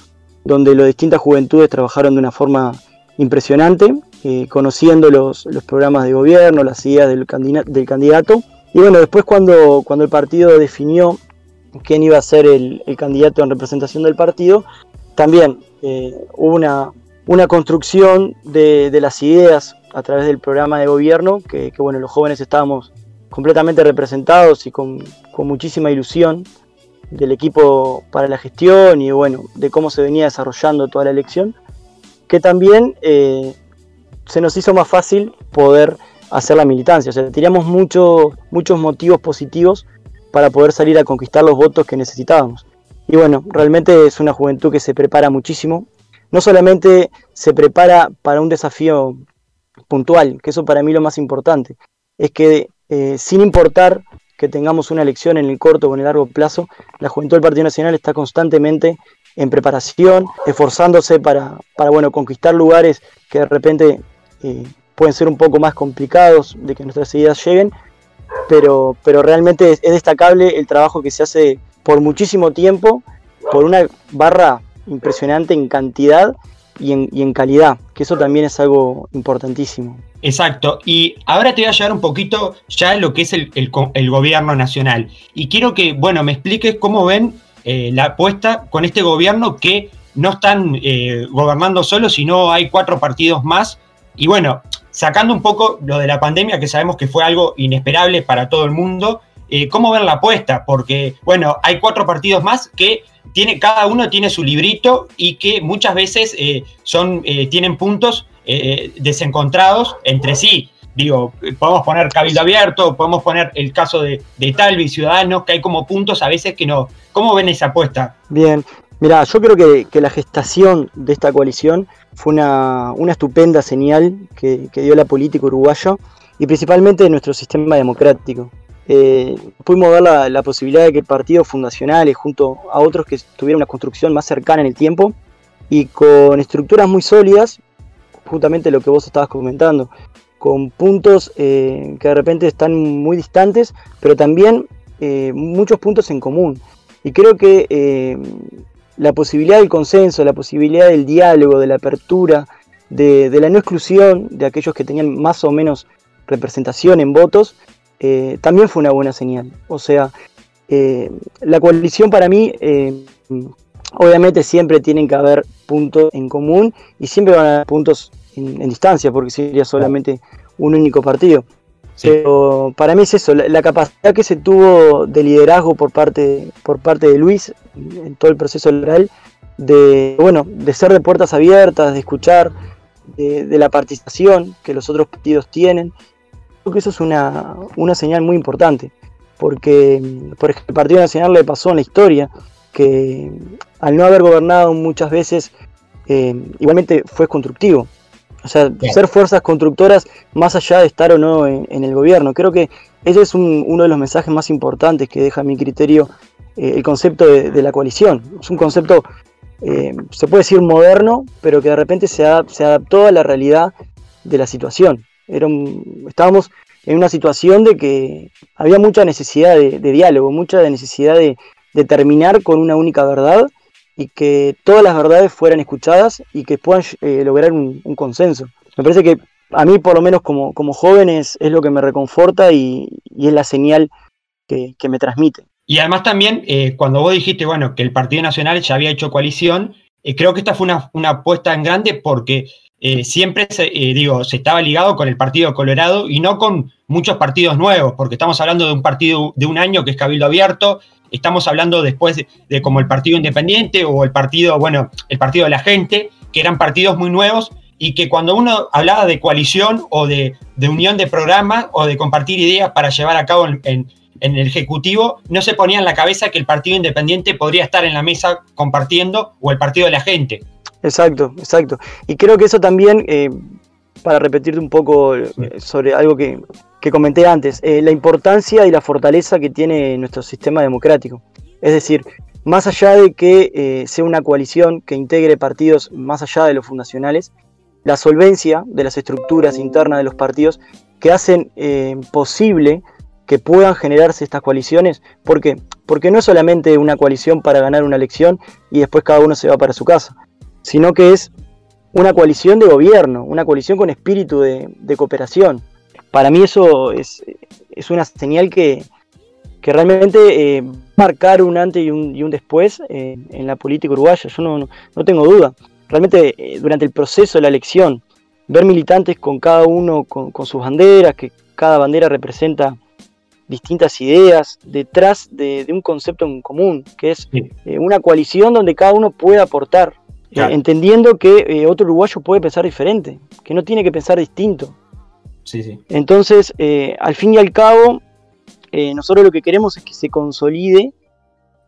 donde las distintas juventudes trabajaron de una forma impresionante, eh, conociendo los, los, programas de gobierno, las ideas del, del candidato y bueno, después cuando, cuando el partido definió quién iba a ser el, candidato en representación del partido, también eh, hubo una, una construcción de, las ideas a través del programa de gobierno, que, bueno, los jóvenes estábamos completamente representados y con, muchísima ilusión del equipo para la gestión y bueno, de cómo se venía desarrollando toda la elección, que también eh, se nos hizo más fácil poder hacer la militancia. O sea, teníamos muchos motivos positivos para poder salir a conquistar los votos que necesitábamos. Y bueno, realmente es una juventud que se prepara muchísimo. No solamente se prepara para un desafío puntual, que eso para mí lo más importante, es que eh, sin importar que tengamos una elección en el corto o en el largo plazo, la juventud del Partido Nacional está constantemente en preparación, esforzándose para, para bueno, conquistar lugares que de repente eh, pueden ser un poco más complicados de que nuestras ideas lleguen, pero, pero realmente es, destacable el trabajo que se hace por muchísimo tiempo, por una barra impresionante en cantidad y en, calidad, que eso también es algo importantísimo. Exacto, y ahora te voy a llevar un poquito ya lo que es el, gobierno nacional. Y quiero que, bueno, me expliques cómo ven eh, la apuesta con este gobierno que no están eh, gobernando solo, sino hay cuatro partidos más. Y bueno, sacando un poco lo de la pandemia, que sabemos que fue algo inesperable para todo el mundo, eh, ¿cómo ver la apuesta? Porque, bueno, hay cuatro partidos más que tiene, cada uno tiene su librito y que muchas veces eh, son, eh, tienen puntos desencontrados entre sí. digo, podemos poner Cabildo Abierto, podemos poner el caso de, de Talvi, Ciudadanos, que hay como puntos a veces que no. ¿Cómo ven esa apuesta? Bien, mira, yo creo que, la gestación de esta coalición fue una, estupenda señal que, dio la política uruguaya y principalmente de nuestro sistema democrático. Eh, pudimos ver la, posibilidad de que partidos fundacionales, junto a otros que tuvieran una construcción más cercana en el tiempo y con estructuras muy sólidas, justamente lo que vos estabas comentando, con puntos eh, que de repente están muy distantes, pero también eh, muchos puntos en común. Y creo que la posibilidad del consenso, la posibilidad del diálogo, de la apertura, de, la no exclusión de aquellos que tenían más o menos representación en votos, también fue una buena señal. O sea, la coalición para mí, obviamente siempre tienen que haber puntos en común y siempre van a haber puntos en, distancia, porque sería solamente un único partido. Pero para mí es eso, la, capacidad que se tuvo de liderazgo por parte, por parte de Luis en todo el proceso electoral, de, bueno, de ser de puertas abiertas, de escuchar, de, la participación que los otros partidos tienen. Creo que eso es una, una señal muy importante, porque por ejemplo, el Partido Nacional le pasó en la historia que al no haber gobernado muchas veces, eh, igualmente fue constructivo. O sea, ser fuerzas constructoras más allá de estar o no en, el gobierno. Creo que ese es uno de los mensajes más importantes que deja a mi criterio eh, el concepto de, la coalición. Es un concepto, eh, se puede decir moderno, pero que de repente se, adaptó a la realidad de la situación. Era estábamos en una situación de que había mucha necesidad de, diálogo, mucha necesidad de, terminar con una única verdad y que todas las verdades fueran escuchadas y que puedan eh, lograr un, consenso. Me parece que a mí, por lo menos como, como joven, es, lo que me reconforta y, es la señal que, me transmite. Y además también, eh, cuando vos dijiste, bueno, que el Partido Nacional ya había hecho coalición, eh, creo que esta fue una, una apuesta en grande porque siempre, se, digo, se estaba ligado con el Partido Colorado y no con muchos partidos nuevos, porque estamos hablando de un partido de un año que es Cabildo Abierto, Estamos hablando después de, como el Partido Independiente o el Partido, bueno, el Partido de la Gente, que eran partidos muy nuevos y que cuando uno hablaba de coalición o de, unión de programa o de compartir ideas para llevar a cabo en, el Ejecutivo, no se ponía en la cabeza que el Partido Independiente podría estar en la mesa compartiendo o el Partido de la Gente. Exacto, exacto. Y creo que eso también, eh, para repetirte un poco eh, sobre algo que, que comenté antes, eh, la importancia y la fortaleza que tiene nuestro sistema democrático. Es decir, más allá de que eh, sea una coalición que integre partidos más allá de los fundacionales, la solvencia de las estructuras internas de los partidos que hacen eh, posible que puedan generarse estas coaliciones. ¿Por qué? Porque no es solamente una coalición para ganar una elección y después cada uno se va para su casa, sino que es una coalición de gobierno, una coalición con espíritu de cooperación. Para mí eso es, una señal que, realmente eh, marcar un antes y un, después eh, en la política uruguaya, yo no, tengo duda. Realmente eh, durante el proceso de la elección, ver militantes con cada uno con, sus banderas, que cada bandera representa distintas ideas detrás de, un concepto en común, que es una coalición donde cada uno puede aportar, entendiendo que otro uruguayo puede pensar diferente, que no tiene que pensar distinto. Entonces, eh, al fin y al cabo, eh, nosotros lo que queremos es que se consolide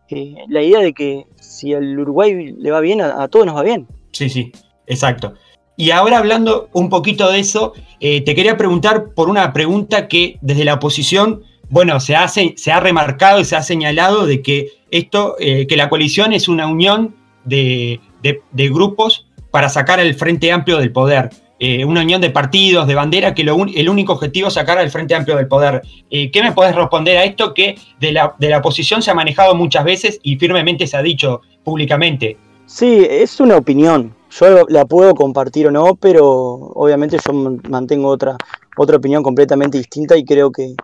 eh, la idea de que si al Uruguay le va bien, a, todos nos va bien. Sí, sí, exacto. Y ahora hablando un poquito de eso, te quería preguntar por una pregunta que desde la oposición, bueno, se, hace, se ha remarcado y se ha señalado de que esto, que la coalición es una unión de, de grupos para sacar al Frente Amplio del poder. Eh, una unión de partidos, de bandera, que el único objetivo es sacar al Frente Amplio del poder. Eh, ¿Qué me podés responder a esto que de la, de la oposición se ha manejado muchas veces y firmemente se ha dicho públicamente? Sí, es una opinión. Yo la puedo compartir o no, pero obviamente yo mantengo otra, otra opinión completamente distinta y creo que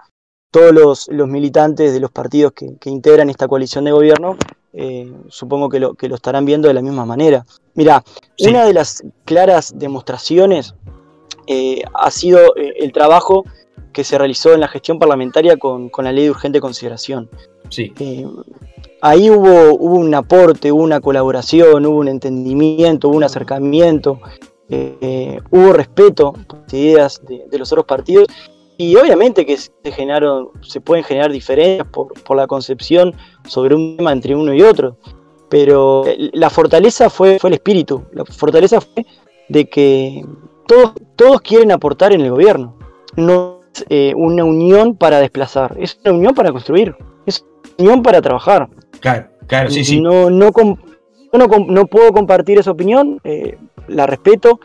todos los, militantes de los partidos que, integran esta coalición de gobierno eh, supongo que lo, que lo estarán viendo de la misma manera. Mira, una de las claras demostraciones eh, ha sido eh, el trabajo que se realizó en la gestión parlamentaria con, la ley de urgente consideración. Sí. ahí hubo, hubo un aporte, hubo una colaboración, hubo un entendimiento, hubo un acercamiento hubo respeto por las ideas de, los otros partidos y obviamente que se, generaron, se pueden generar diferencias por, la concepción sobre un tema entre uno y otro, pero la fortaleza fue, fue el espíritu, la fortaleza fue de que todos, todos quieren aportar en el gobierno, no es eh, una unión para desplazar, es una unión para construir, es una unión para trabajar. Claro, claro, sí, sí. No, no, no, puedo compartir esa opinión, eh, la respeto,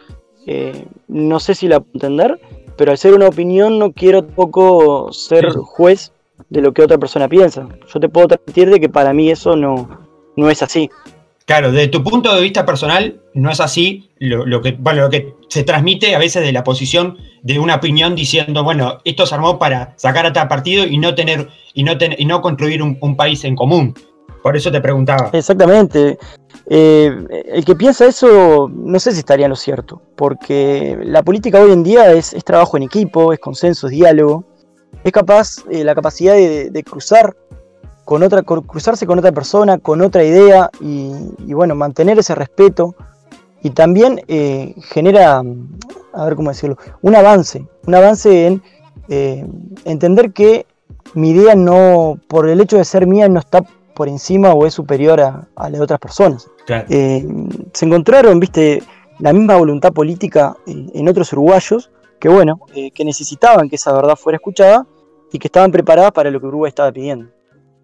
eh, no sé si la puedo entender, pero al ser una opinión no quiero tampoco ser juez de lo que otra persona piensa. Yo te puedo transmitir de que para mí eso no, no es así. Claro, desde tu punto de vista personal, no es así lo, que, bueno, lo que se transmite a veces de la posición de una opinión diciendo, bueno, esto se armó para sacar a tal partido y no tener, y no, y no construir un, país en común. Por eso te preguntaba. Exactamente. Eh, el que piensa eso, no sé si estaría en lo cierto, porque la política hoy en día es, trabajo en equipo, es consenso, es diálogo, es capaz, eh, la capacidad de, cruzar con otra, cruzarse con otra persona, con otra idea y, bueno, mantener ese respeto y también eh, genera, a ver cómo decirlo, un avance, un avance en entender que mi idea no, por el hecho de ser mía, no está por encima o es superior a, las de otras personas. Eh, se encontraron, viste, la misma voluntad política en, otros uruguayos que, bueno, eh, que necesitaban que esa verdad fuera escuchada y que estaban preparadas para lo que Uruguay estaba pidiendo.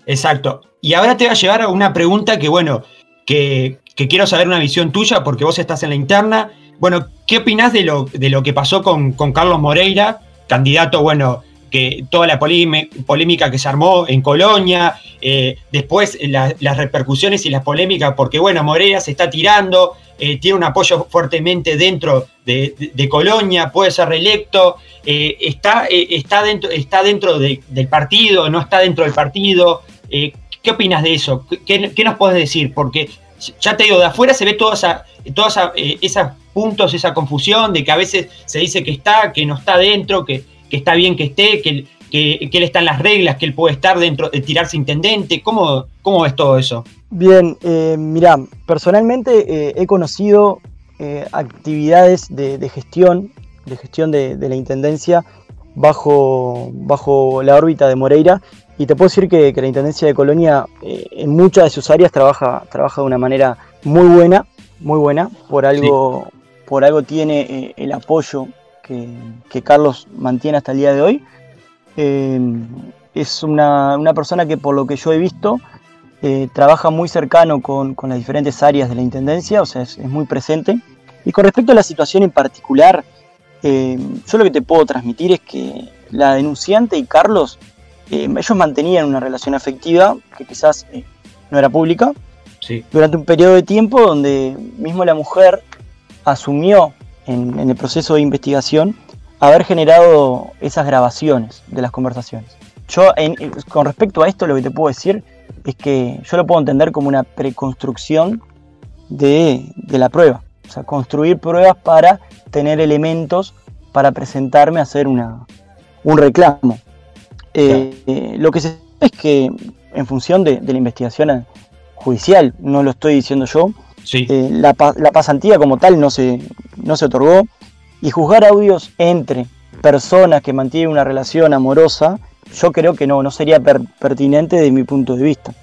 Exacto. Y ahora te va a llevar a una pregunta que, bueno, que, quiero saber una visión tuya porque vos estás en la interna. Bueno, ¿qué opinás de lo, de lo que pasó con, con Carlos Moreira, candidato, bueno, que toda la polémica que se armó en Colonia, eh, después las repercusiones y las polémicas, porque bueno, Moreira se está tirando, eh, tiene un apoyo fuertemente dentro de, Colonia, puede ser reelecto, eh, está, está dentro, está dentro del partido, no está dentro del partido. ¿Qué opinas de eso? ¿Qué, nos puedes decir? Porque ya te digo, de afuera se ve todos esos puntos, esa confusión de que a veces se dice que está, que no está dentro, que que está bien que esté, que, que, él está en las reglas, que él puede estar dentro de tirarse intendente. ¿Cómo, cómo es todo eso? Bien, eh, mira, personalmente eh, he conocido eh, actividades de, gestión, de gestión de, la intendencia bajo, bajo la órbita de Moreira. Y te puedo decir que, la Intendencia de Colonia en muchas de sus áreas trabaja, trabaja de una manera muy buena, muy buena. Por algo, por algo tiene el apoyo que, Carlos mantiene hasta el día de hoy. Eh, es una, persona que por lo que yo he visto eh, trabaja muy cercano con, las diferentes áreas de la Intendencia, o sea, es, muy presente. Y con respecto a la situación en particular, eh, yo lo que te puedo transmitir es que la denunciante y Carlos, ellos mantenían una relación afectiva que quizás no era pública, durante un periodo de tiempo donde mismo la mujer asumió en, el proceso de investigación haber generado esas grabaciones de las conversaciones. Yo, con respecto a esto, lo que te puedo decir es que yo lo puedo entender como una preconstrucción de, la prueba. O sea, construir pruebas para tener elementos para presentarme a hacer una, un reclamo. Eh, eh, lo que se sabe es que en función de, de, la investigación judicial, no lo estoy diciendo yo, eh, la, pasantía como tal no se, no se otorgó. Y juzgar audios entre personas que mantienen una relación amorosa, yo creo que no, no sería pertinente desde mi punto de vista.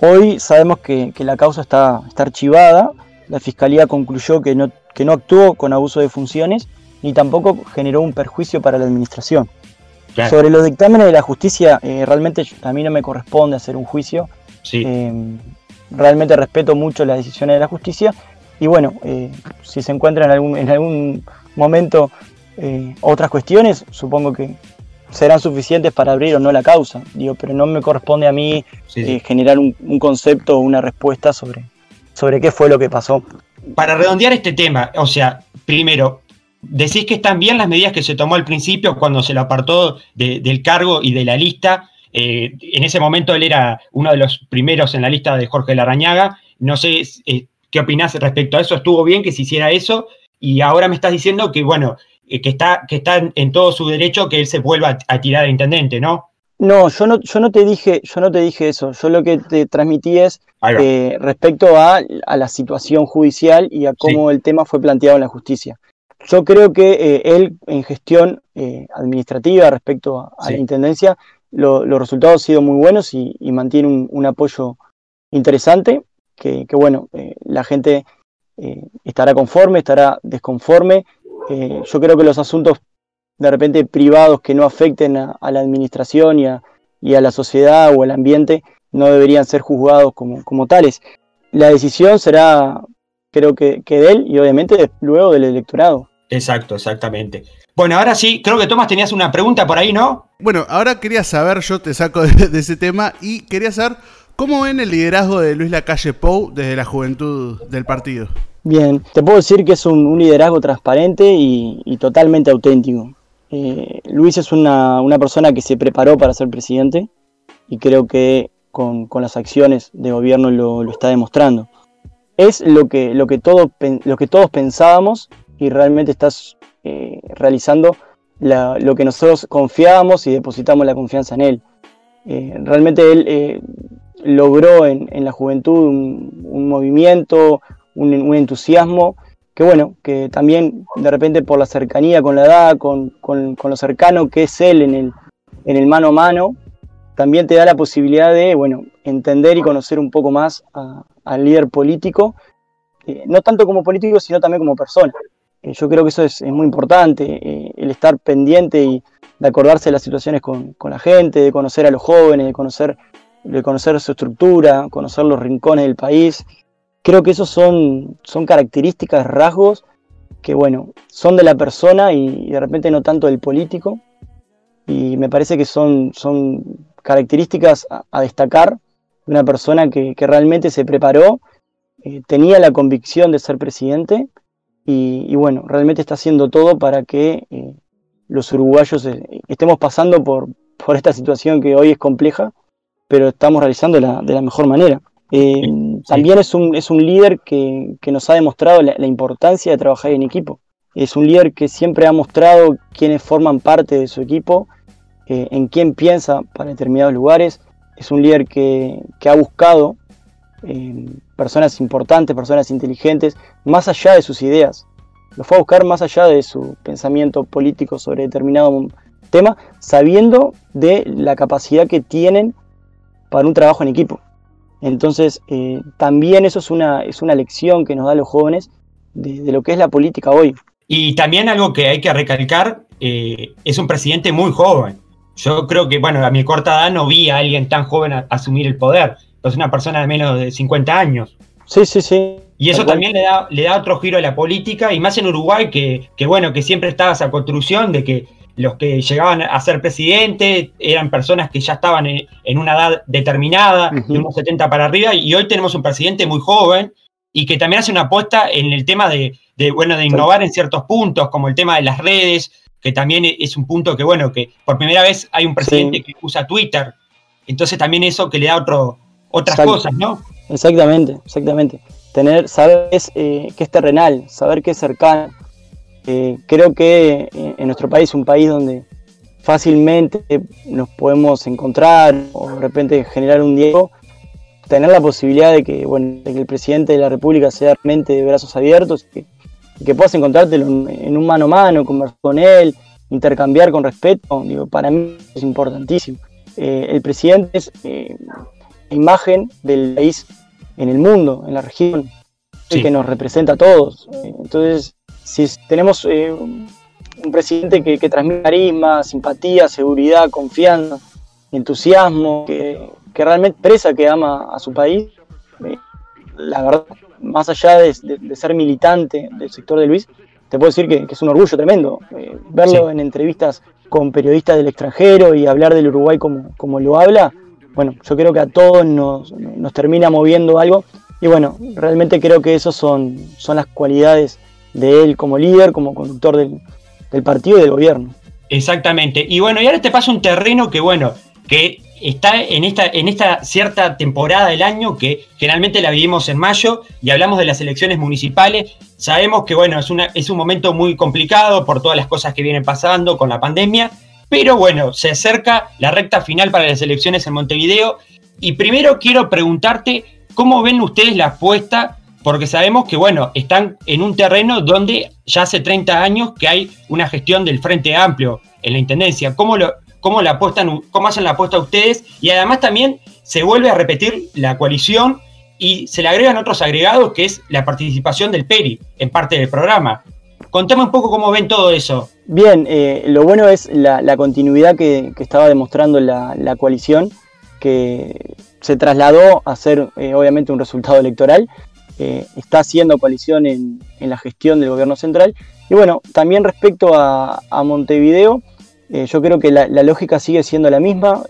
Hoy sabemos que, la causa está, está, archivada, la Fiscalía concluyó que no, que no actuó con abuso de funciones ni tampoco generó un perjuicio para la Administración. Sobre los dictámenes de la justicia, eh, realmente a mí no me corresponde hacer un juicio. Sí. Eh, realmente respeto mucho las decisiones de la justicia. Y bueno, eh, si se encuentran en algún, en algún momento eh, otras cuestiones, supongo que serán suficientes para abrir o no la causa, digo, pero no me corresponde a mí eh, generar un, concepto o una respuesta sobre, sobre qué fue lo que pasó. Para redondear este tema, o sea, primero, decís que están bien las medidas que se tomó al principio cuando se lo apartó del cargo y de la lista, eh, en ese momento él era uno de los primeros en la lista de Jorge Larrañaga. No sé eh, qué opinás respecto a eso. Estuvo bien que se hiciera eso. Y ahora me estás diciendo que, bueno, eh, que, está, que está en todo su derecho que él se vuelva a, tirar de intendente, ¿no? No, yo no, yo no te dije, yo no te dije eso. Yo lo que te transmití es respecto a, la situación judicial y a cómo el tema fue planteado en la justicia. yo creo que eh, él en gestión eh, administrativa respecto a, la Intendencia, los resultados han sido muy buenos y, mantiene un, apoyo interesante, que, bueno, eh, la gente estará conforme, estará desconforme. yo creo que los asuntos de repente privados que no afecten a, la administración y a, la sociedad o al ambiente no deberían ser juzgados como, como tales. La decisión será, creo que, que de él y obviamente luego del electorado. Exacto, exactamente. Bueno, ahora sí, creo que Tomás tenías una pregunta por ahí, ¿no? Bueno, ahora quería saber, yo te saco de, ese tema y quería saber cómo ven el liderazgo de Luis Lacalle Pou desde la juventud del partido. Bien, te puedo decir que es un, liderazgo transparente y, totalmente auténtico. Eh, Luis es una, persona que se preparó para ser presidente y creo que con, las acciones de gobierno lo, está demostrando. Es lo que, lo, que todo, lo que todos pensábamos y realmente estás eh, realizando lo que nosotros confiábamos y depositamos la confianza en él. Eh, realmente él eh, logró en, la juventud un, movimiento, un, entusiasmo, que bueno, que también de repente por la cercanía con la edad, con, lo cercano que es él en el, en el mano a mano, también te da la posibilidad de, bueno, entender y conocer un poco más al líder político, no tanto como político, sino también como persona. Eh, yo creo que eso es, muy importante, eh, el estar pendiente y de acordarse de las situaciones con, la gente, de conocer a los jóvenes, de conocer, de conocer su estructura, conocer los rincones del país. Creo que esos son, son características, rasgos que, bueno, son de la persona y, de repente no tanto del político. Y me parece que son, son características a, destacar de una persona que, realmente se preparó, eh, tenía la convicción de ser presidente y, bueno, realmente está haciendo todo para que eh, los uruguayos eh, estemos pasando por, por esta situación que hoy es compleja, pero estamos realizando de la mejor manera. Eh, también es un, es un líder que, nos ha demostrado la, importancia de trabajar en equipo. Es un líder que siempre ha mostrado quiénes forman parte de su equipo, en quién piensa para determinados lugares. Es un líder que, que ha buscado personas importantes, personas inteligentes, más allá de sus ideas. Lo fue a buscar más allá de su pensamiento político sobre determinado tema, sabiendo de la capacidad que tienen para un trabajo en equipo. Entonces, eh, también eso es una, es una lección que nos da a los jóvenes de, lo que es la política hoy. Y también algo que hay que recalcar, eh, es un presidente muy joven. Yo creo que, bueno, a mi corta edad no vi a alguien tan joven asumir el poder es una persona de menos de 50 años. Sí, sí, sí. Y eso también le da, le da otro giro a la política, y más en Uruguay, que, bueno, que siempre estaba esa construcción de que los que llegaban a ser presidente eran personas que ya estaban en, una edad determinada, de unos 70 para arriba, y hoy tenemos un presidente muy joven y que también hace una apuesta en el tema de, bueno, de innovar en ciertos puntos, como el tema de las redes, que también es un punto que, bueno, que por primera vez hay un presidente que usa Twitter. Entonces también eso que le da otro, otras cosas, ¿no? Exactamente, exactamente. Tener, saber qué es, eh, es terrenal, saber qué es cercano. Eh, creo que eh, en nuestro país, un país donde fácilmente nos podemos encontrar o de repente generar un diálogo, tener la posibilidad de que, bueno, que el presidente de la República sea realmente de brazos abiertos, que, que puedas encontrártelo en un mano a mano, conversar con él, intercambiar con respeto, digo, para mí es importantísimo. el presidente es imagen del país en el mundo, en la región, que nos representa a todos. Entonces, si tenemos eh, un presidente que, transmite carisma, simpatía, seguridad, confianza, entusiasmo, que, realmente expresa que ama a su país, eh, la verdad, más allá de, ser militante del sector de Luis, te puedo decir que, es un orgullo tremendo. Eh, verlo en entrevistas con periodistas del extranjero y hablar del Uruguay como, como lo habla, bueno, yo creo que a todos nos, termina moviendo algo. Y bueno, realmente creo que esas son, son las cualidades de él como líder, como conductor del, partido y del gobierno. Exactamente. Y bueno, y ahora te pasa un terreno que, bueno, que está en esta, en esta cierta temporada del año que generalmente la vivimos en mayo y hablamos de las elecciones municipales. Sabemos que, bueno, es, una, es un momento muy complicado por todas las cosas que vienen pasando con la pandemia pero bueno, se acerca la recta final para las elecciones en Montevideo. Y primero quiero preguntarte cómo ven ustedes la apuesta porque sabemos que, bueno, están en un terreno donde ya hace 30 años que hay una gestión del Frente Amplio en la Intendencia. ¿Cómo, cómo, la cómo hacen la apuesta ustedes? Y además también se vuelve a repetir la coalición y se le agregan otros agregados, que es la participación del PERI en parte del programa. Contame un poco cómo ven todo eso. Bien, eh, lo bueno es la, continuidad que, estaba demostrando la, coalición, que se trasladó a ser eh, obviamente un resultado electoral, eh, está haciendo coalición en, la gestión del gobierno central. Y bueno, también respecto a, Montevideo, yo creo que la, lógica sigue siendo la misma.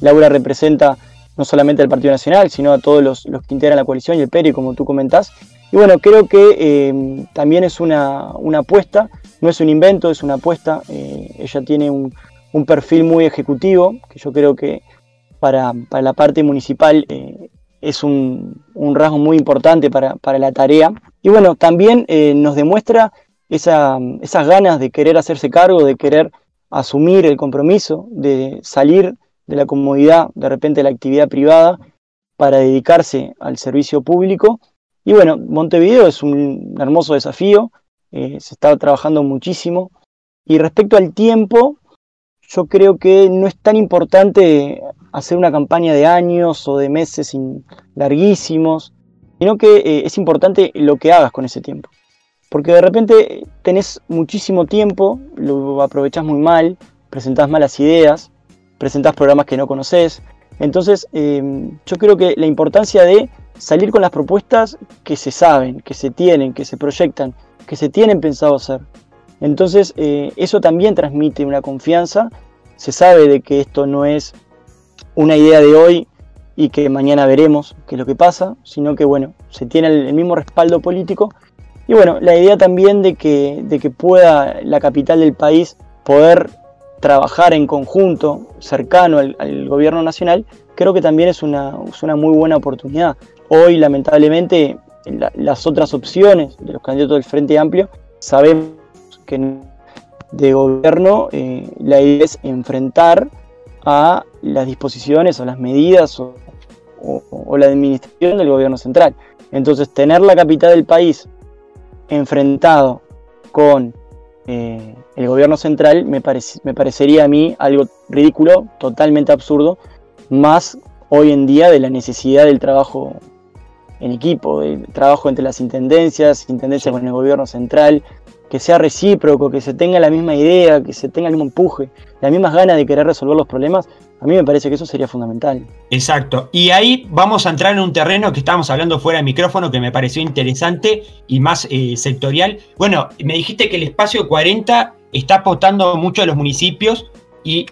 Laura representa no solamente al Partido Nacional, sino a todos los, que integran la coalición y el PERI, como tú comentás. Y bueno, creo que eh, también es una, apuesta, no es un invento, es una apuesta. Eh, ella tiene un, perfil muy ejecutivo, que yo creo que para, la parte municipal eh, es un, rasgo muy importante para, la tarea. Y bueno, también nos demuestra esas ganas de querer hacerse cargo, de querer asumir el compromiso, de salir de la comodidad de repente de la actividad privada para dedicarse al servicio público. Y bueno, Montevideo es un hermoso desafío, eh, se está trabajando muchísimo. Y respecto al tiempo, yo creo que no es tan importante hacer una campaña de años o de meses larguísimos, sino que eh, es importante lo que hagas con ese tiempo. Porque de repente tenés muchísimo tiempo, lo aprovechás muy mal, presentás malas ideas, presentás programas que no conoces. Entonces, eh, yo creo que la importancia de salir con las propuestas que se saben, que se tienen, que se proyectan, que se tienen pensado hacer. Entonces, eh, eso también transmite una confianza. Se sabe de que esto no es una idea de hoy y que mañana veremos qué es lo que pasa, sino que, bueno, se tiene el, mismo respaldo político. Y bueno, la idea también de que, de que pueda la capital del país poder trabajar en conjunto, cercano al, gobierno nacional, creo que también es una, una muy buena oportunidad. Hoy, lamentablemente, las otras opciones de los candidatos del Frente Amplio, sabemos que de gobierno eh, la idea es enfrentar a las disposiciones o las medidas o, la administración del gobierno central. Entonces, tener la capital del país enfrentado con eh, el gobierno central me, me parecería a mí algo ridículo, totalmente absurdo, más hoy en día de la necesidad del trabajo en equipo, del trabajo entre las intendencias, intendencias con el gobierno central, que sea recíproco, que se tenga la misma idea, que se tenga el mismo empuje, las mismas ganas de querer resolver los problemas, a mí me parece que eso sería fundamental. Exacto. Y ahí vamos a entrar en un terreno que estábamos hablando fuera de micrófono que me pareció interesante y más eh, sectorial. Bueno, me dijiste que el espacio 40 está apostando mucho a los municipios y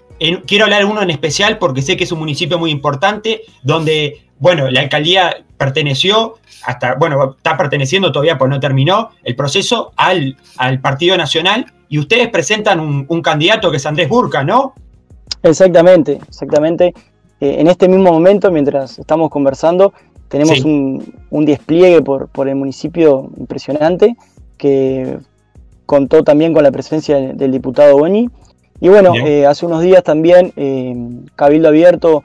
quiero hablar de uno en especial porque sé que es un municipio muy importante donde, bueno, la alcaldía perteneció hasta, bueno, está perteneciendo todavía, pues no terminó el proceso al, al Partido Nacional y ustedes presentan un, un candidato que es Andrés Burca, ¿no? Exactamente, exactamente. Eh, en este mismo momento, mientras estamos conversando, tenemos un, despliegue por, por, el municipio impresionante que contó también con la presencia del, diputado Boni. Y bueno, eh, hace unos días también eh, Cabildo Abierto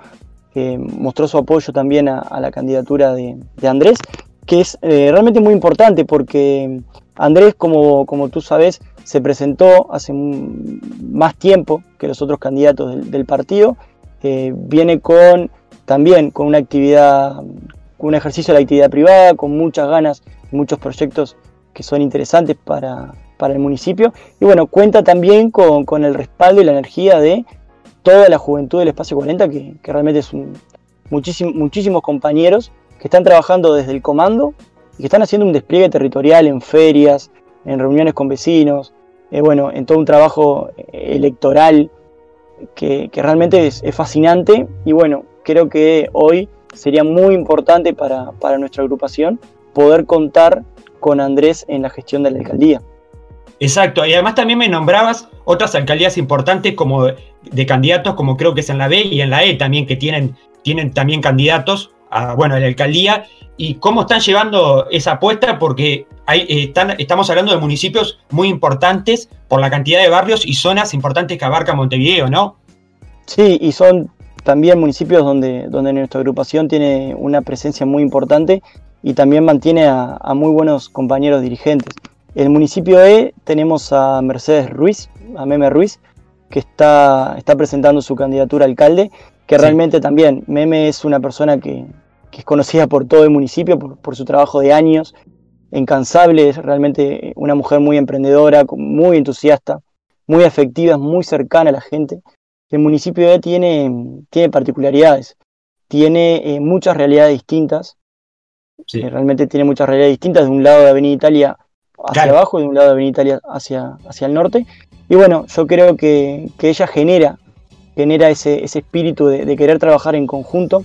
mostró su apoyo también a, la candidatura de, Andrés, que es realmente muy importante porque Andrés, como, como tú sabes, se presentó hace más tiempo que los otros candidatos del, partido. Eh, viene con también con una actividad, con un ejercicio de la actividad privada, con muchas ganas, muchos proyectos que son interesantes para, el municipio. Y bueno, cuenta también con, el respaldo y la energía de toda la juventud del Espacio 40, que, realmente es muchísimos compañeros que están trabajando desde el comando y que están haciendo un despliegue territorial en ferias, en reuniones con vecinos, eh, bueno, en todo un trabajo electoral que, realmente es, fascinante y bueno, creo que hoy sería muy importante para, nuestra agrupación poder contar con Andrés en la gestión de la alcaldía. Exacto, y además también me nombrabas otras alcaldías importantes como de candidatos, como creo que es en la B y en la E también, que tienen, tienen también candidatos a, bueno, a la alcaldía y cómo están llevando esa apuesta, porque hay, están, estamos hablando de municipios muy importantes por la cantidad de barrios y zonas importantes que abarca Montevideo, ¿no? Sí, y son también municipios donde, donde nuestra agrupación tiene una presencia muy importante y también mantiene a, muy buenos compañeros dirigentes. En el municipio E tenemos a Mercedes Ruiz, a Meme Ruiz, que está, está presentando su candidatura a alcalde, que realmente también Meme es una persona que, es conocida por todo el municipio, por, su trabajo de años, incansable, es realmente una mujer muy emprendedora, muy entusiasta, muy afectiva, muy cercana a la gente. El municipio E tiene, tiene particularidades, tiene eh, muchas realidades distintas, eh, realmente tiene muchas realidades distintas, de un lado de Avenida Italia hacia abajo y de un lado de Avenida Italia hacia, hacia el norte. Y bueno, yo creo que, ella genera, genera ese, ese espíritu de, querer trabajar en conjunto.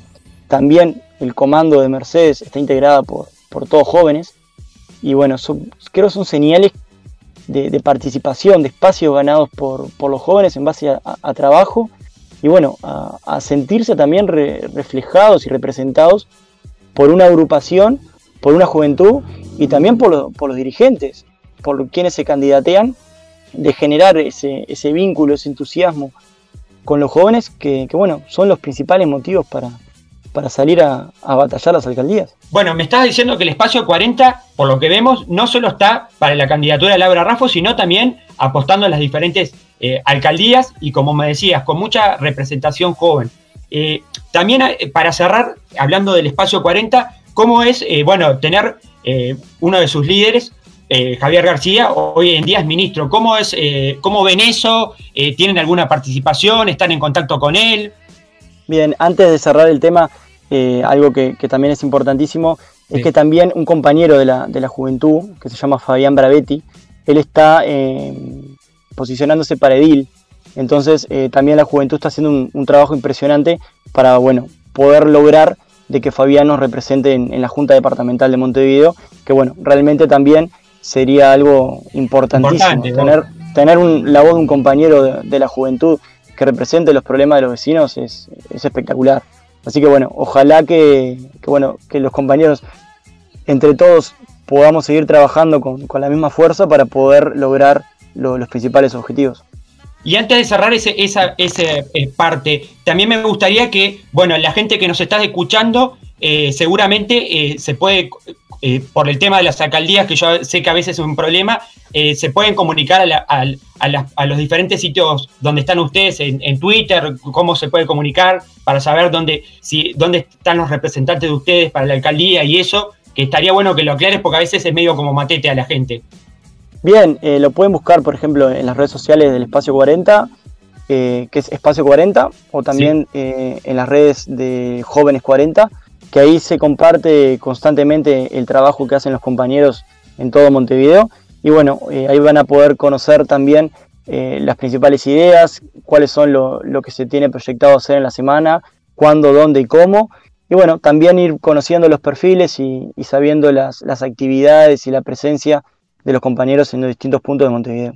También el comando de Mercedes está integrada por, por todos jóvenes. Y bueno, creo que son señales de, participación, de espacios ganados por, los jóvenes en base a, trabajo y bueno, a, sentirse también reflejados y representados por una agrupación, por una juventud y también por, por los dirigentes, por quienes se candidatean, de generar ese, ese vínculo, ese entusiasmo con los jóvenes que, bueno, son los principales motivos para, para salir a, batallar las alcaldías. Bueno, me estás diciendo que el espacio 40, por lo que vemos, no solo está para la candidatura de Laura Raffo, sino también apostando a las diferentes eh, alcaldías y, como me decías, con mucha representación joven. Eh, también eh, para cerrar, hablando del espacio 40, ¿cómo es, eh, bueno, tener uno de sus líderes, Javier García, hoy en día es ministro? ¿Cómo, es, cómo ven eso? ¿Tienen alguna participación? ¿Están en contacto con él? Bien, antes de cerrar el tema, algo que, también es importantísimo, es que también un compañero de la, de la juventud, que se llama Fabián Bravetti, él está posicionándose para edil entonces eh, también la juventud está haciendo un, trabajo impresionante para bueno, poder lograr de que Fabián nos represente en, la Junta Departamental de Montevideo, que bueno, realmente también sería algo importantísimo. tener, tener la voz de un compañero de, la juventud que represente los problemas de los vecinos es, espectacular. Así que bueno, ojalá que, bueno, que los compañeros entre todos podamos seguir trabajando con, la misma fuerza para poder lograr los principales objetivos. Y antes de cerrar ese, esa, eh, parte, también me gustaría que, bueno, la gente que nos está escuchando, eh, seguramente eh, se puede, por el tema de las alcaldías, que yo sé que a veces es un problema, se pueden comunicar a, los diferentes sitios donde están ustedes, en, Twitter, cómo se puede comunicar para saber dónde, si, dónde están los representantes de ustedes para la alcaldía y eso, que estaría bueno que lo aclares porque a veces es medio como matete a la gente. Bien, eh, lo pueden buscar, por ejemplo, en las redes sociales del Espacio 40, eh, que es Espacio 40, o también eh, en las redes de Jóvenes 40, que ahí se comparte constantemente el trabajo que hacen los compañeros en todo Montevideo. Y bueno, ahí van a poder conocer también las principales ideas, cuáles son lo, que se tiene proyectado hacer en la semana, cuándo, dónde y cómo. Y bueno, también ir conociendo los perfiles y, sabiendo las, las actividades y la presencia de los compañeros en los distintos puntos de Montevideo.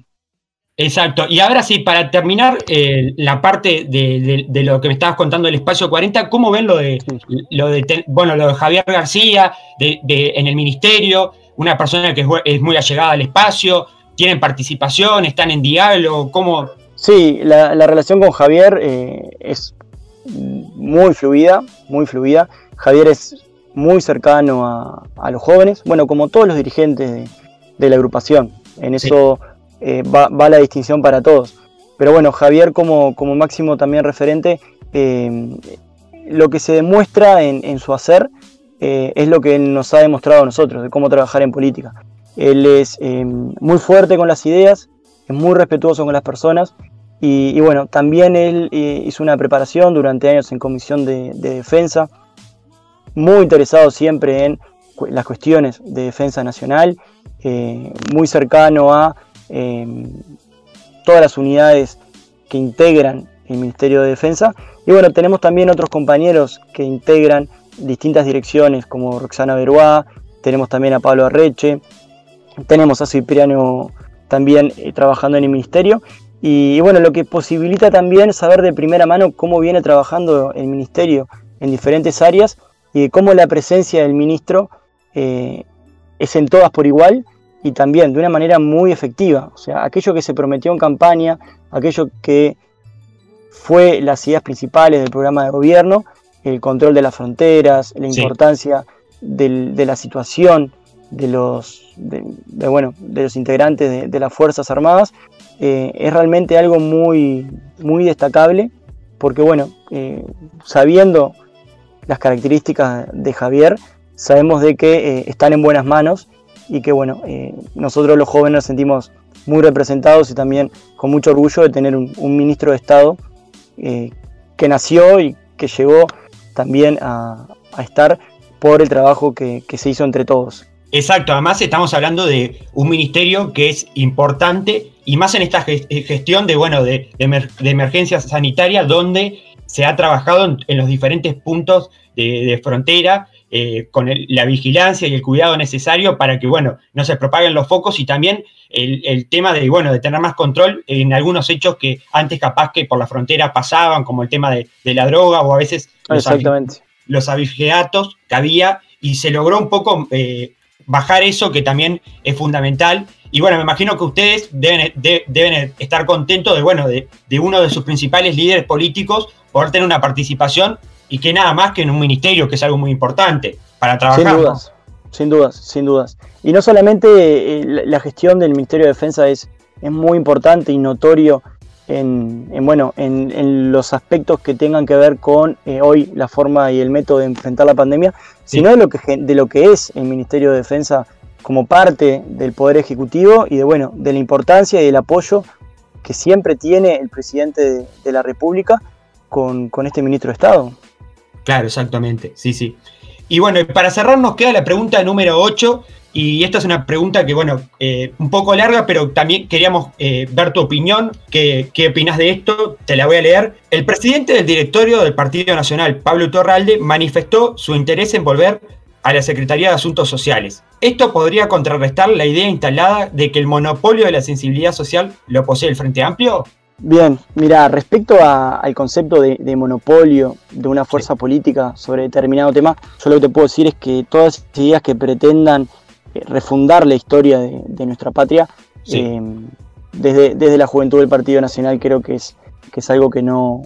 Exacto. Y ahora sí, para terminar eh, la parte de, lo que me estabas contando del espacio 40, ¿cómo ven lo de, lo de bueno, lo de Javier García de, en el ministerio? Una persona que es, muy allegada al espacio, tienen participación, están en diálogo, ¿cómo? Sí, la, relación con Javier eh, es muy fluida, muy fluida. Javier es muy cercano a, a los jóvenes, bueno, como todos los dirigentes de, la agrupación. En eso eh, va, la distinción para todos. Pero bueno, Javier como, como máximo también referente, eh, lo que se demuestra en, su hacer eh, es lo que él nos ha demostrado a nosotros, de cómo trabajar en política. Él es muy fuerte con las ideas, es muy respetuoso con las personas y, bueno, también él hizo una preparación durante años en comisión de, de defensa, muy interesado siempre en las cuestiones de defensa nacional eh, muy cercano a em, todas las unidades que integran el Ministerio de Defensa. Y bueno, tenemos también otros compañeros que integran distintas direcciones, como Roxana Beruá, tenemos también a Pablo Arreche, tenemos a Cipriano también eh, trabajando en el Ministerio. Y, bueno, lo que posibilita también saber de primera mano cómo viene trabajando el Ministerio en diferentes áreas y cómo la presencia del ministro eh, es en todas por igual y también de una manera muy efectiva. O sea, aquello que se prometió en campaña, aquello que fue las ideas principales del programa de gobierno, el control de las fronteras, la importancia de la situación de los, de, bueno, de los integrantes de, las Fuerzas Armadas eh, es realmente algo muy, muy destacable, porque bueno, eh, sabiendo las características de Javier, sabemos de que eh, están en buenas manos y que bueno, nosotros los jóvenes nos sentimos muy representados y también con mucho orgullo de tener un, ministro de Estado que nació y que llegó también a, estar por el trabajo que, se hizo entre todos. Exacto, además estamos hablando de un ministerio que es importante y más en esta gestión de, bueno, de, emergencia sanitaria donde se ha trabajado en, los diferentes puntos de, frontera eh, con la vigilancia y el cuidado necesario para que, bueno, no se propaguen los focos y también el, tema de, bueno, de tener más control en algunos hechos que antes capaz que por la frontera pasaban, como el tema de, la droga o a veces los, los abigeatos que había y se logró un poco eh, bajar eso que también es fundamental. Y bueno, me imagino que ustedes deben, deben estar contentos de, bueno, de, uno de sus principales líderes políticos poder tener una participación y que nada más que en un ministerio, que es algo muy importante para trabajar. Sin dudas, sin dudas, sin dudas. Y no solamente eh, la gestión del Ministerio de Defensa es, es muy importante y notorio en, bueno, en, los aspectos que tengan que ver con eh, hoy la forma y el método de enfrentar la pandemia, sino de lo, que, de lo que es el Ministerio de Defensa como parte del Poder Ejecutivo y de, bueno, de la importancia y el apoyo que siempre tiene el presidente de, la República con, con, este ministro de Estado. Claro, exactamente, sí, sí. Y bueno, para cerrar nos queda la pregunta número 8, y esta es una pregunta que, bueno, eh, un poco larga, pero también queríamos eh, ver tu opinión. ¿Qué, ¿Qué opinas de esto? Te la voy a leer. El presidente del directorio del Partido Nacional, Pablo Torralde, manifestó su interés en volver a la Secretaría de Asuntos Sociales. Esto podría contrarrestar la idea instalada de que el monopolio de la sensibilidad social lo posee el Frente Amplio. Bien, mira, respecto al concepto de, monopolio de una fuerza política sobre determinado tema, yo lo que te puedo decir es que todas las ideas que pretendan eh, refundar la historia de, nuestra patria. Eh, desde, desde, la juventud del Partido Nacional creo que es, que es algo que no,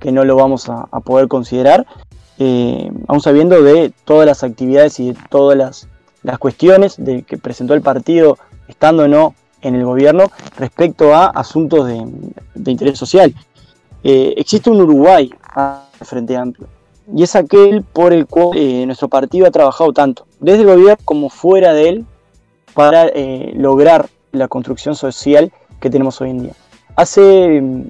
que no lo vamos a, poder considerar, eh, aún sabiendo de todas las actividades y de todas las, las cuestiones de que presentó el partido, estando o no en el gobierno, respecto a asuntos de, de interés social. existe un Uruguay Frente Amplio y es aquel por el cual eh, nuestro partido ha trabajado tanto, desde el gobierno como fuera de él, para eh, lograr la construcción social que tenemos hoy en día. Hace, mm,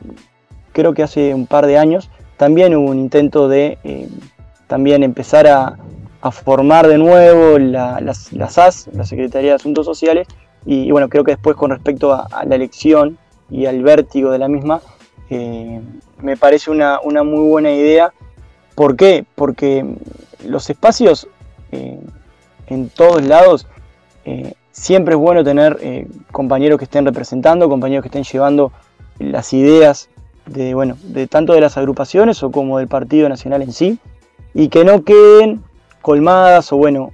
creo que hace un par de años, también hubo un intento de eh, también empezar a, formar de nuevo la, las, SAS, la Secretaría de Asuntos Sociales, y, bueno, creo que después con respecto a, la elección y al vértigo de la misma, me parece una, una muy buena idea ¿Por qué? Porque los espacios eh, en todos lados eh, siempre es bueno tener eh, compañeros que estén representando, compañeros que estén llevando las ideas de, bueno, de tanto de las agrupaciones o como del Partido Nacional en sí, y que no queden colmadas o bueno,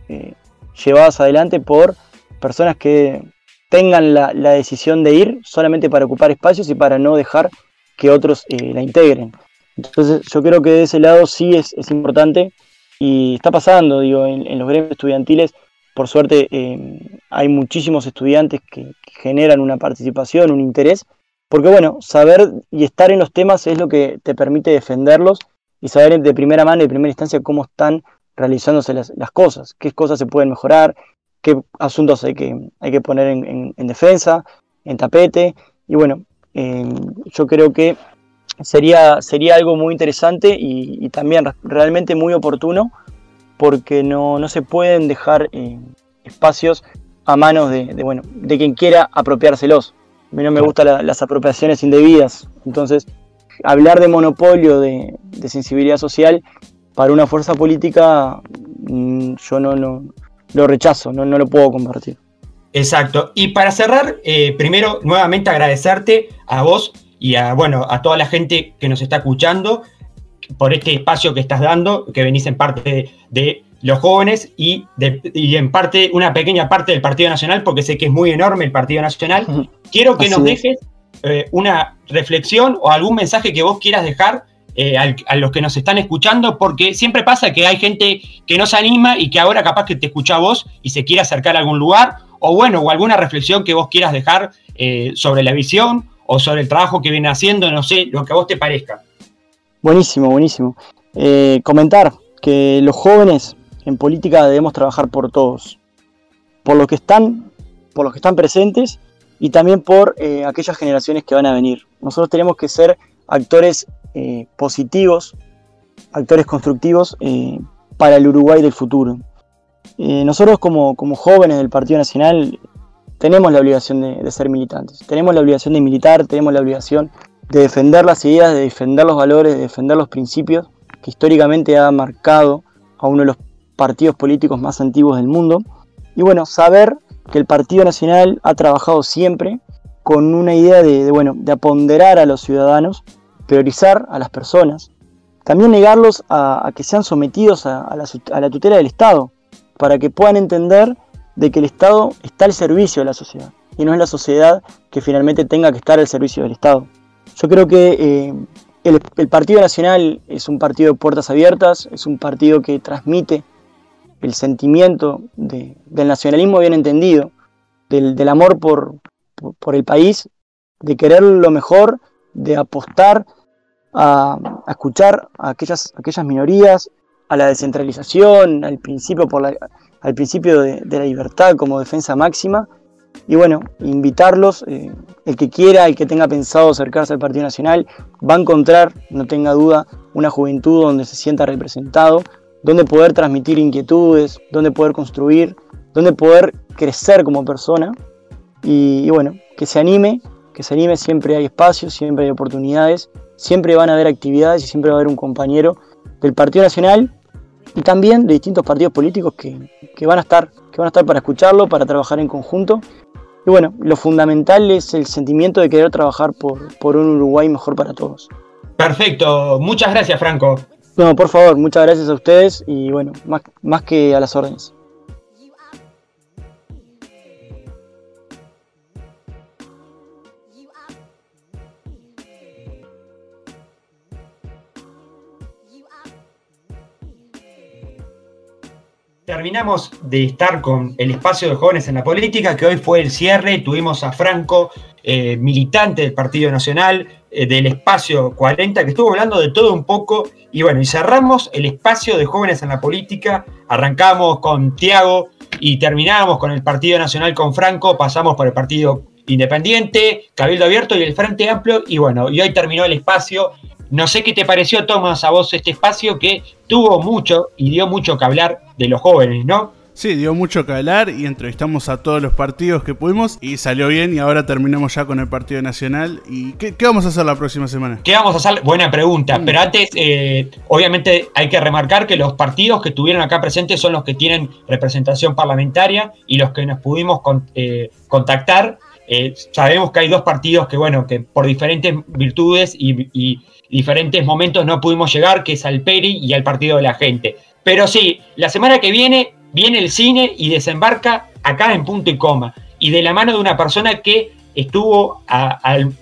llevadas adelante por personas que tengan la, decisión de ir solamente para ocupar espacios y para no dejar que otros la integren. Entonces yo creo que de ese lado sí es, importante y está pasando, digo, en, los gremios estudiantiles, por suerte eh, hay muchísimos estudiantes que, generan una participación, un interés, porque bueno, saber y estar en los temas es lo que te permite defenderlos y saber de primera mano y de primera instancia cómo están realizándose las, cosas, qué cosas se pueden mejorar, qué asuntos hay que, hay que poner en, defensa, en tapete, y bueno, eh, yo creo que sería, sería algo muy interesante y, también realmente muy oportuno porque no, no se pueden dejar eh, espacios a manos de, bueno, de quien quiera apropiárselos. A mí no me gustan las apropiaciones indebidas. Entonces, hablar de monopolio de, sensibilidad social para una fuerza política, mm, yo no, no lo rechazo, no, no lo puedo compartir. Exacto. Y para cerrar, eh, primero nuevamente agradecerte a vos y a, bueno, a toda la gente que nos está escuchando por este espacio que estás dando, que venís en parte de, los jóvenes y, en parte, una pequeña parte del Partido Nacional, porque sé que es muy enorme el Partido Nacional. Quiero que nos dejes eh, una reflexión o algún mensaje que vos quieras dejar eh, a los que nos están escuchando, porque siempre pasa que hay gente que no se anima y que ahora capaz que te escucha a vos y se quiere acercar a algún lugar, o bueno, o alguna reflexión que vos quieras dejar eh, sobre la visión o sobre el trabajo que viene haciendo, no sé, lo que a vos te parezca. Buenísimo, buenísimo. Eh, comentar que los jóvenes en política debemos trabajar por todos, por los que están, por los que están presentes y también por aquellas generaciones que van a venir. Nosotros tenemos que ser actores eh, positivos, actores constructivos eh, para el Uruguay del futuro. Eh, nosotros como, jóvenes del Partido Nacional tenemos la obligación de, ser militantes, tenemos la obligación de militar, tenemos la obligación de defender las ideas, de defender los valores, de defender los principios que históricamente ha marcado a uno de los partidos políticos más antiguos del mundo. Y bueno, saber que el Partido Nacional ha trabajado siempre con una idea de, bueno, de aponderar a los ciudadanos priorizar a las personas, también negarlos a, que sean sometidos a, la, tutela del Estado, para que puedan entender de que el Estado está al servicio de la sociedad y no es la sociedad que finalmente tenga que estar al servicio del Estado. Yo creo que eh, el, Partido Nacional es un partido de puertas abiertas, es un partido que transmite el sentimiento del nacionalismo bien entendido, del, amor por, por, el país, de querer lo mejor de apostar a, escuchar a aquellas, aquellas minorías, a la descentralización, al principio, por al principio de, la libertad como defensa máxima. Y bueno, invitarlos, eh, el que quiera, el que tenga pensado acercarse al Partido Nacional, va a encontrar, no tenga duda, una juventud donde se sienta representado, donde poder transmitir inquietudes, donde poder construir, donde poder crecer como persona. y bueno, que se anime que se anime, siempre hay espacios, siempre hay oportunidades, siempre van a haber actividades y siempre va a haber un compañero del Partido Nacional y también de distintos partidos políticos que, van a estar, que van a estar para escucharlo, para trabajar en conjunto. Y bueno, lo fundamental es el sentimiento de querer trabajar por, por un Uruguay mejor para todos. Perfecto, muchas gracias Franco. No, por favor, muchas gracias a ustedes y bueno, más, más que a las órdenes. Terminamos de estar con el espacio de jóvenes en la política, que hoy fue el cierre. Tuvimos a Franco, eh, militante del Partido Nacional, eh, del espacio 40, que estuvo hablando de todo un poco. Y bueno, y cerramos el espacio de jóvenes en la política. Arrancamos con Tiago y terminamos con el Partido Nacional con Franco. Pasamos por el Partido Independiente, Cabildo Abierto y el Frente Amplio. Y bueno, y hoy terminó el espacio no sé qué te pareció, Tomás, a vos este espacio que tuvo mucho y dio mucho que hablar de los jóvenes, ¿no? Sí, dio mucho que hablar y entrevistamos a todos los partidos que pudimos y salió bien y ahora terminamos ya con el Partido Nacional. ¿Y qué, vamos a hacer la próxima semana? ¿Qué vamos a hacer? Buena pregunta, mm. pero antes eh, obviamente hay que remarcar que los partidos que estuvieron acá presentes son los que tienen representación parlamentaria y los que nos pudimos eh, contactar. Eh, sabemos que hay dos partidos que, bueno, que por diferentes virtudes y diferentes momentos no pudimos llegar, que es al Peri y al Partido de la Gente. Pero sí, la semana que viene viene el cine y desembarca acá en punto y coma. Y de la mano de una persona que estuvo, al,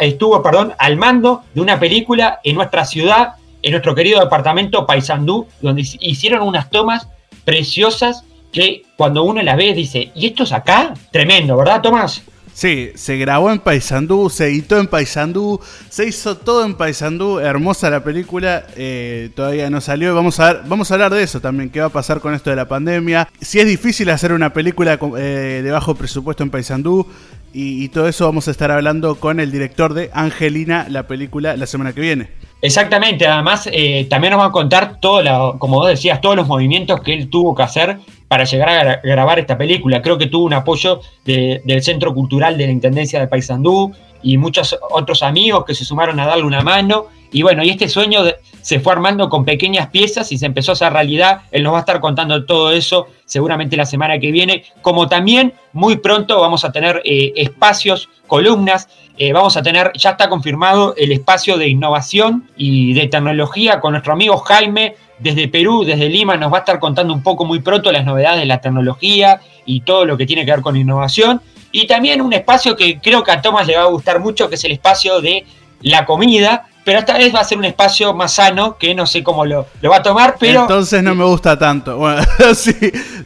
estuvo perdón, al mando de una película en nuestra ciudad, en nuestro querido departamento Paysandú, donde hicieron unas tomas preciosas que cuando uno las ve dice, ¿y esto es acá? Tremendo, ¿verdad, Tomás? Sí, se grabó en Paysandú, se editó en Paysandú, se hizo todo en Paysandú, hermosa la película, eh, todavía no salió. Vamos a, ver, vamos a hablar de eso también, qué va a pasar con esto de la pandemia. Si es difícil hacer una película eh, de bajo presupuesto en Paysandú y, y todo eso vamos a estar hablando con el director de Angelina, la película, la semana que viene. Exactamente, además eh, también nos va a contar todo, como vos decías, todos los movimientos que él tuvo que hacer para llegar a grabar esta película. Creo que tuvo un apoyo del Centro Cultural de la Intendencia de Paysandú y muchos otros amigos que se sumaron a darle una mano. Y bueno, y este sueño se fue armando con pequeñas piezas y se empezó a hacer realidad. Él nos va a estar contando todo eso seguramente la semana que viene. Como también muy pronto vamos a tener eh, espacios, columnas eh, vamos a tener, ya está confirmado, el espacio de innovación y de tecnología con nuestro amigo Jaime desde Perú, desde Lima, nos va a estar contando un poco muy pronto las novedades de la tecnología y todo lo que tiene que ver con innovación. Y también un espacio que creo que a Tomás le va a gustar mucho, que es el espacio de la comida, pero esta vez va a ser un espacio más sano que no sé cómo lo, lo va a tomar, pero... Entonces no me gusta tanto. Bueno, sí,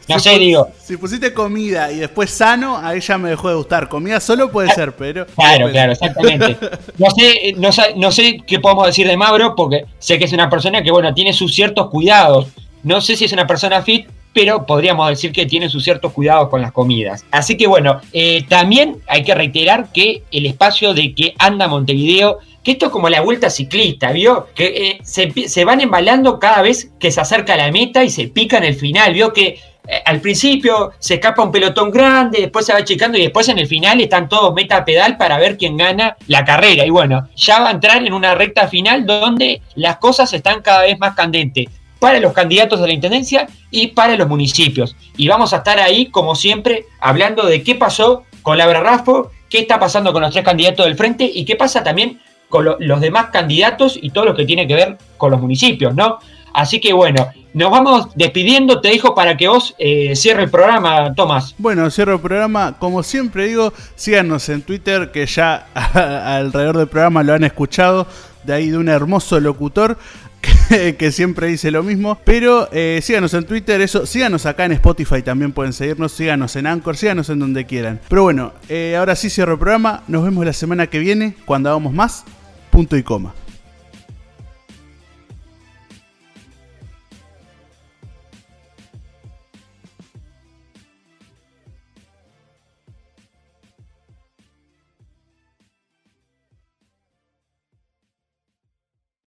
no sé, digo. Si pusiste comida y después sano, ahí ya me dejó de gustar. Comida solo puede ser, pero... Claro, claro, exactamente. No sé, no, no sé qué podemos decir de Mauro, porque sé que es una persona que, bueno, tiene sus ciertos cuidados. No sé si es una persona fit, pero podríamos decir que tiene sus ciertos cuidados con las comidas. Así que bueno, eh, también hay que reiterar que el espacio de que anda Montevideo, que esto es como la vuelta ciclista, ¿vio? Que eh, se, van embalando cada vez que se acerca a la meta y se pica en el final, ¿vio? Que eh, al principio se escapa un pelotón grande, después se va checando y después en el final están todos meta a pedal para ver quién gana la carrera. Y bueno, ya va a entrar en una recta final donde las cosas están cada vez más candentes para los candidatos de la Intendencia y para los municipios. Y vamos a estar ahí, como siempre, hablando de qué pasó con la Rafo, qué está pasando con los tres candidatos del frente y qué pasa también con los demás candidatos y todo lo que tiene que ver con los municipios, ¿no? Así que bueno, nos vamos despidiendo, te dejo para que vos eh, cierre el programa, Tomás. Bueno, cierro el programa, como siempre digo, síganos en Twitter, que ya alrededor del programa lo han escuchado, de ahí de un hermoso locutor. que, siempre dice lo mismo. Pero eh, síganos en Twitter, eso, síganos acá en Spotify también pueden seguirnos, síganos en Anchor, síganos en donde quieran. Pero bueno, eh, ahora sí cierro el programa, nos vemos la semana que viene cuando hagamos más. Punto y coma.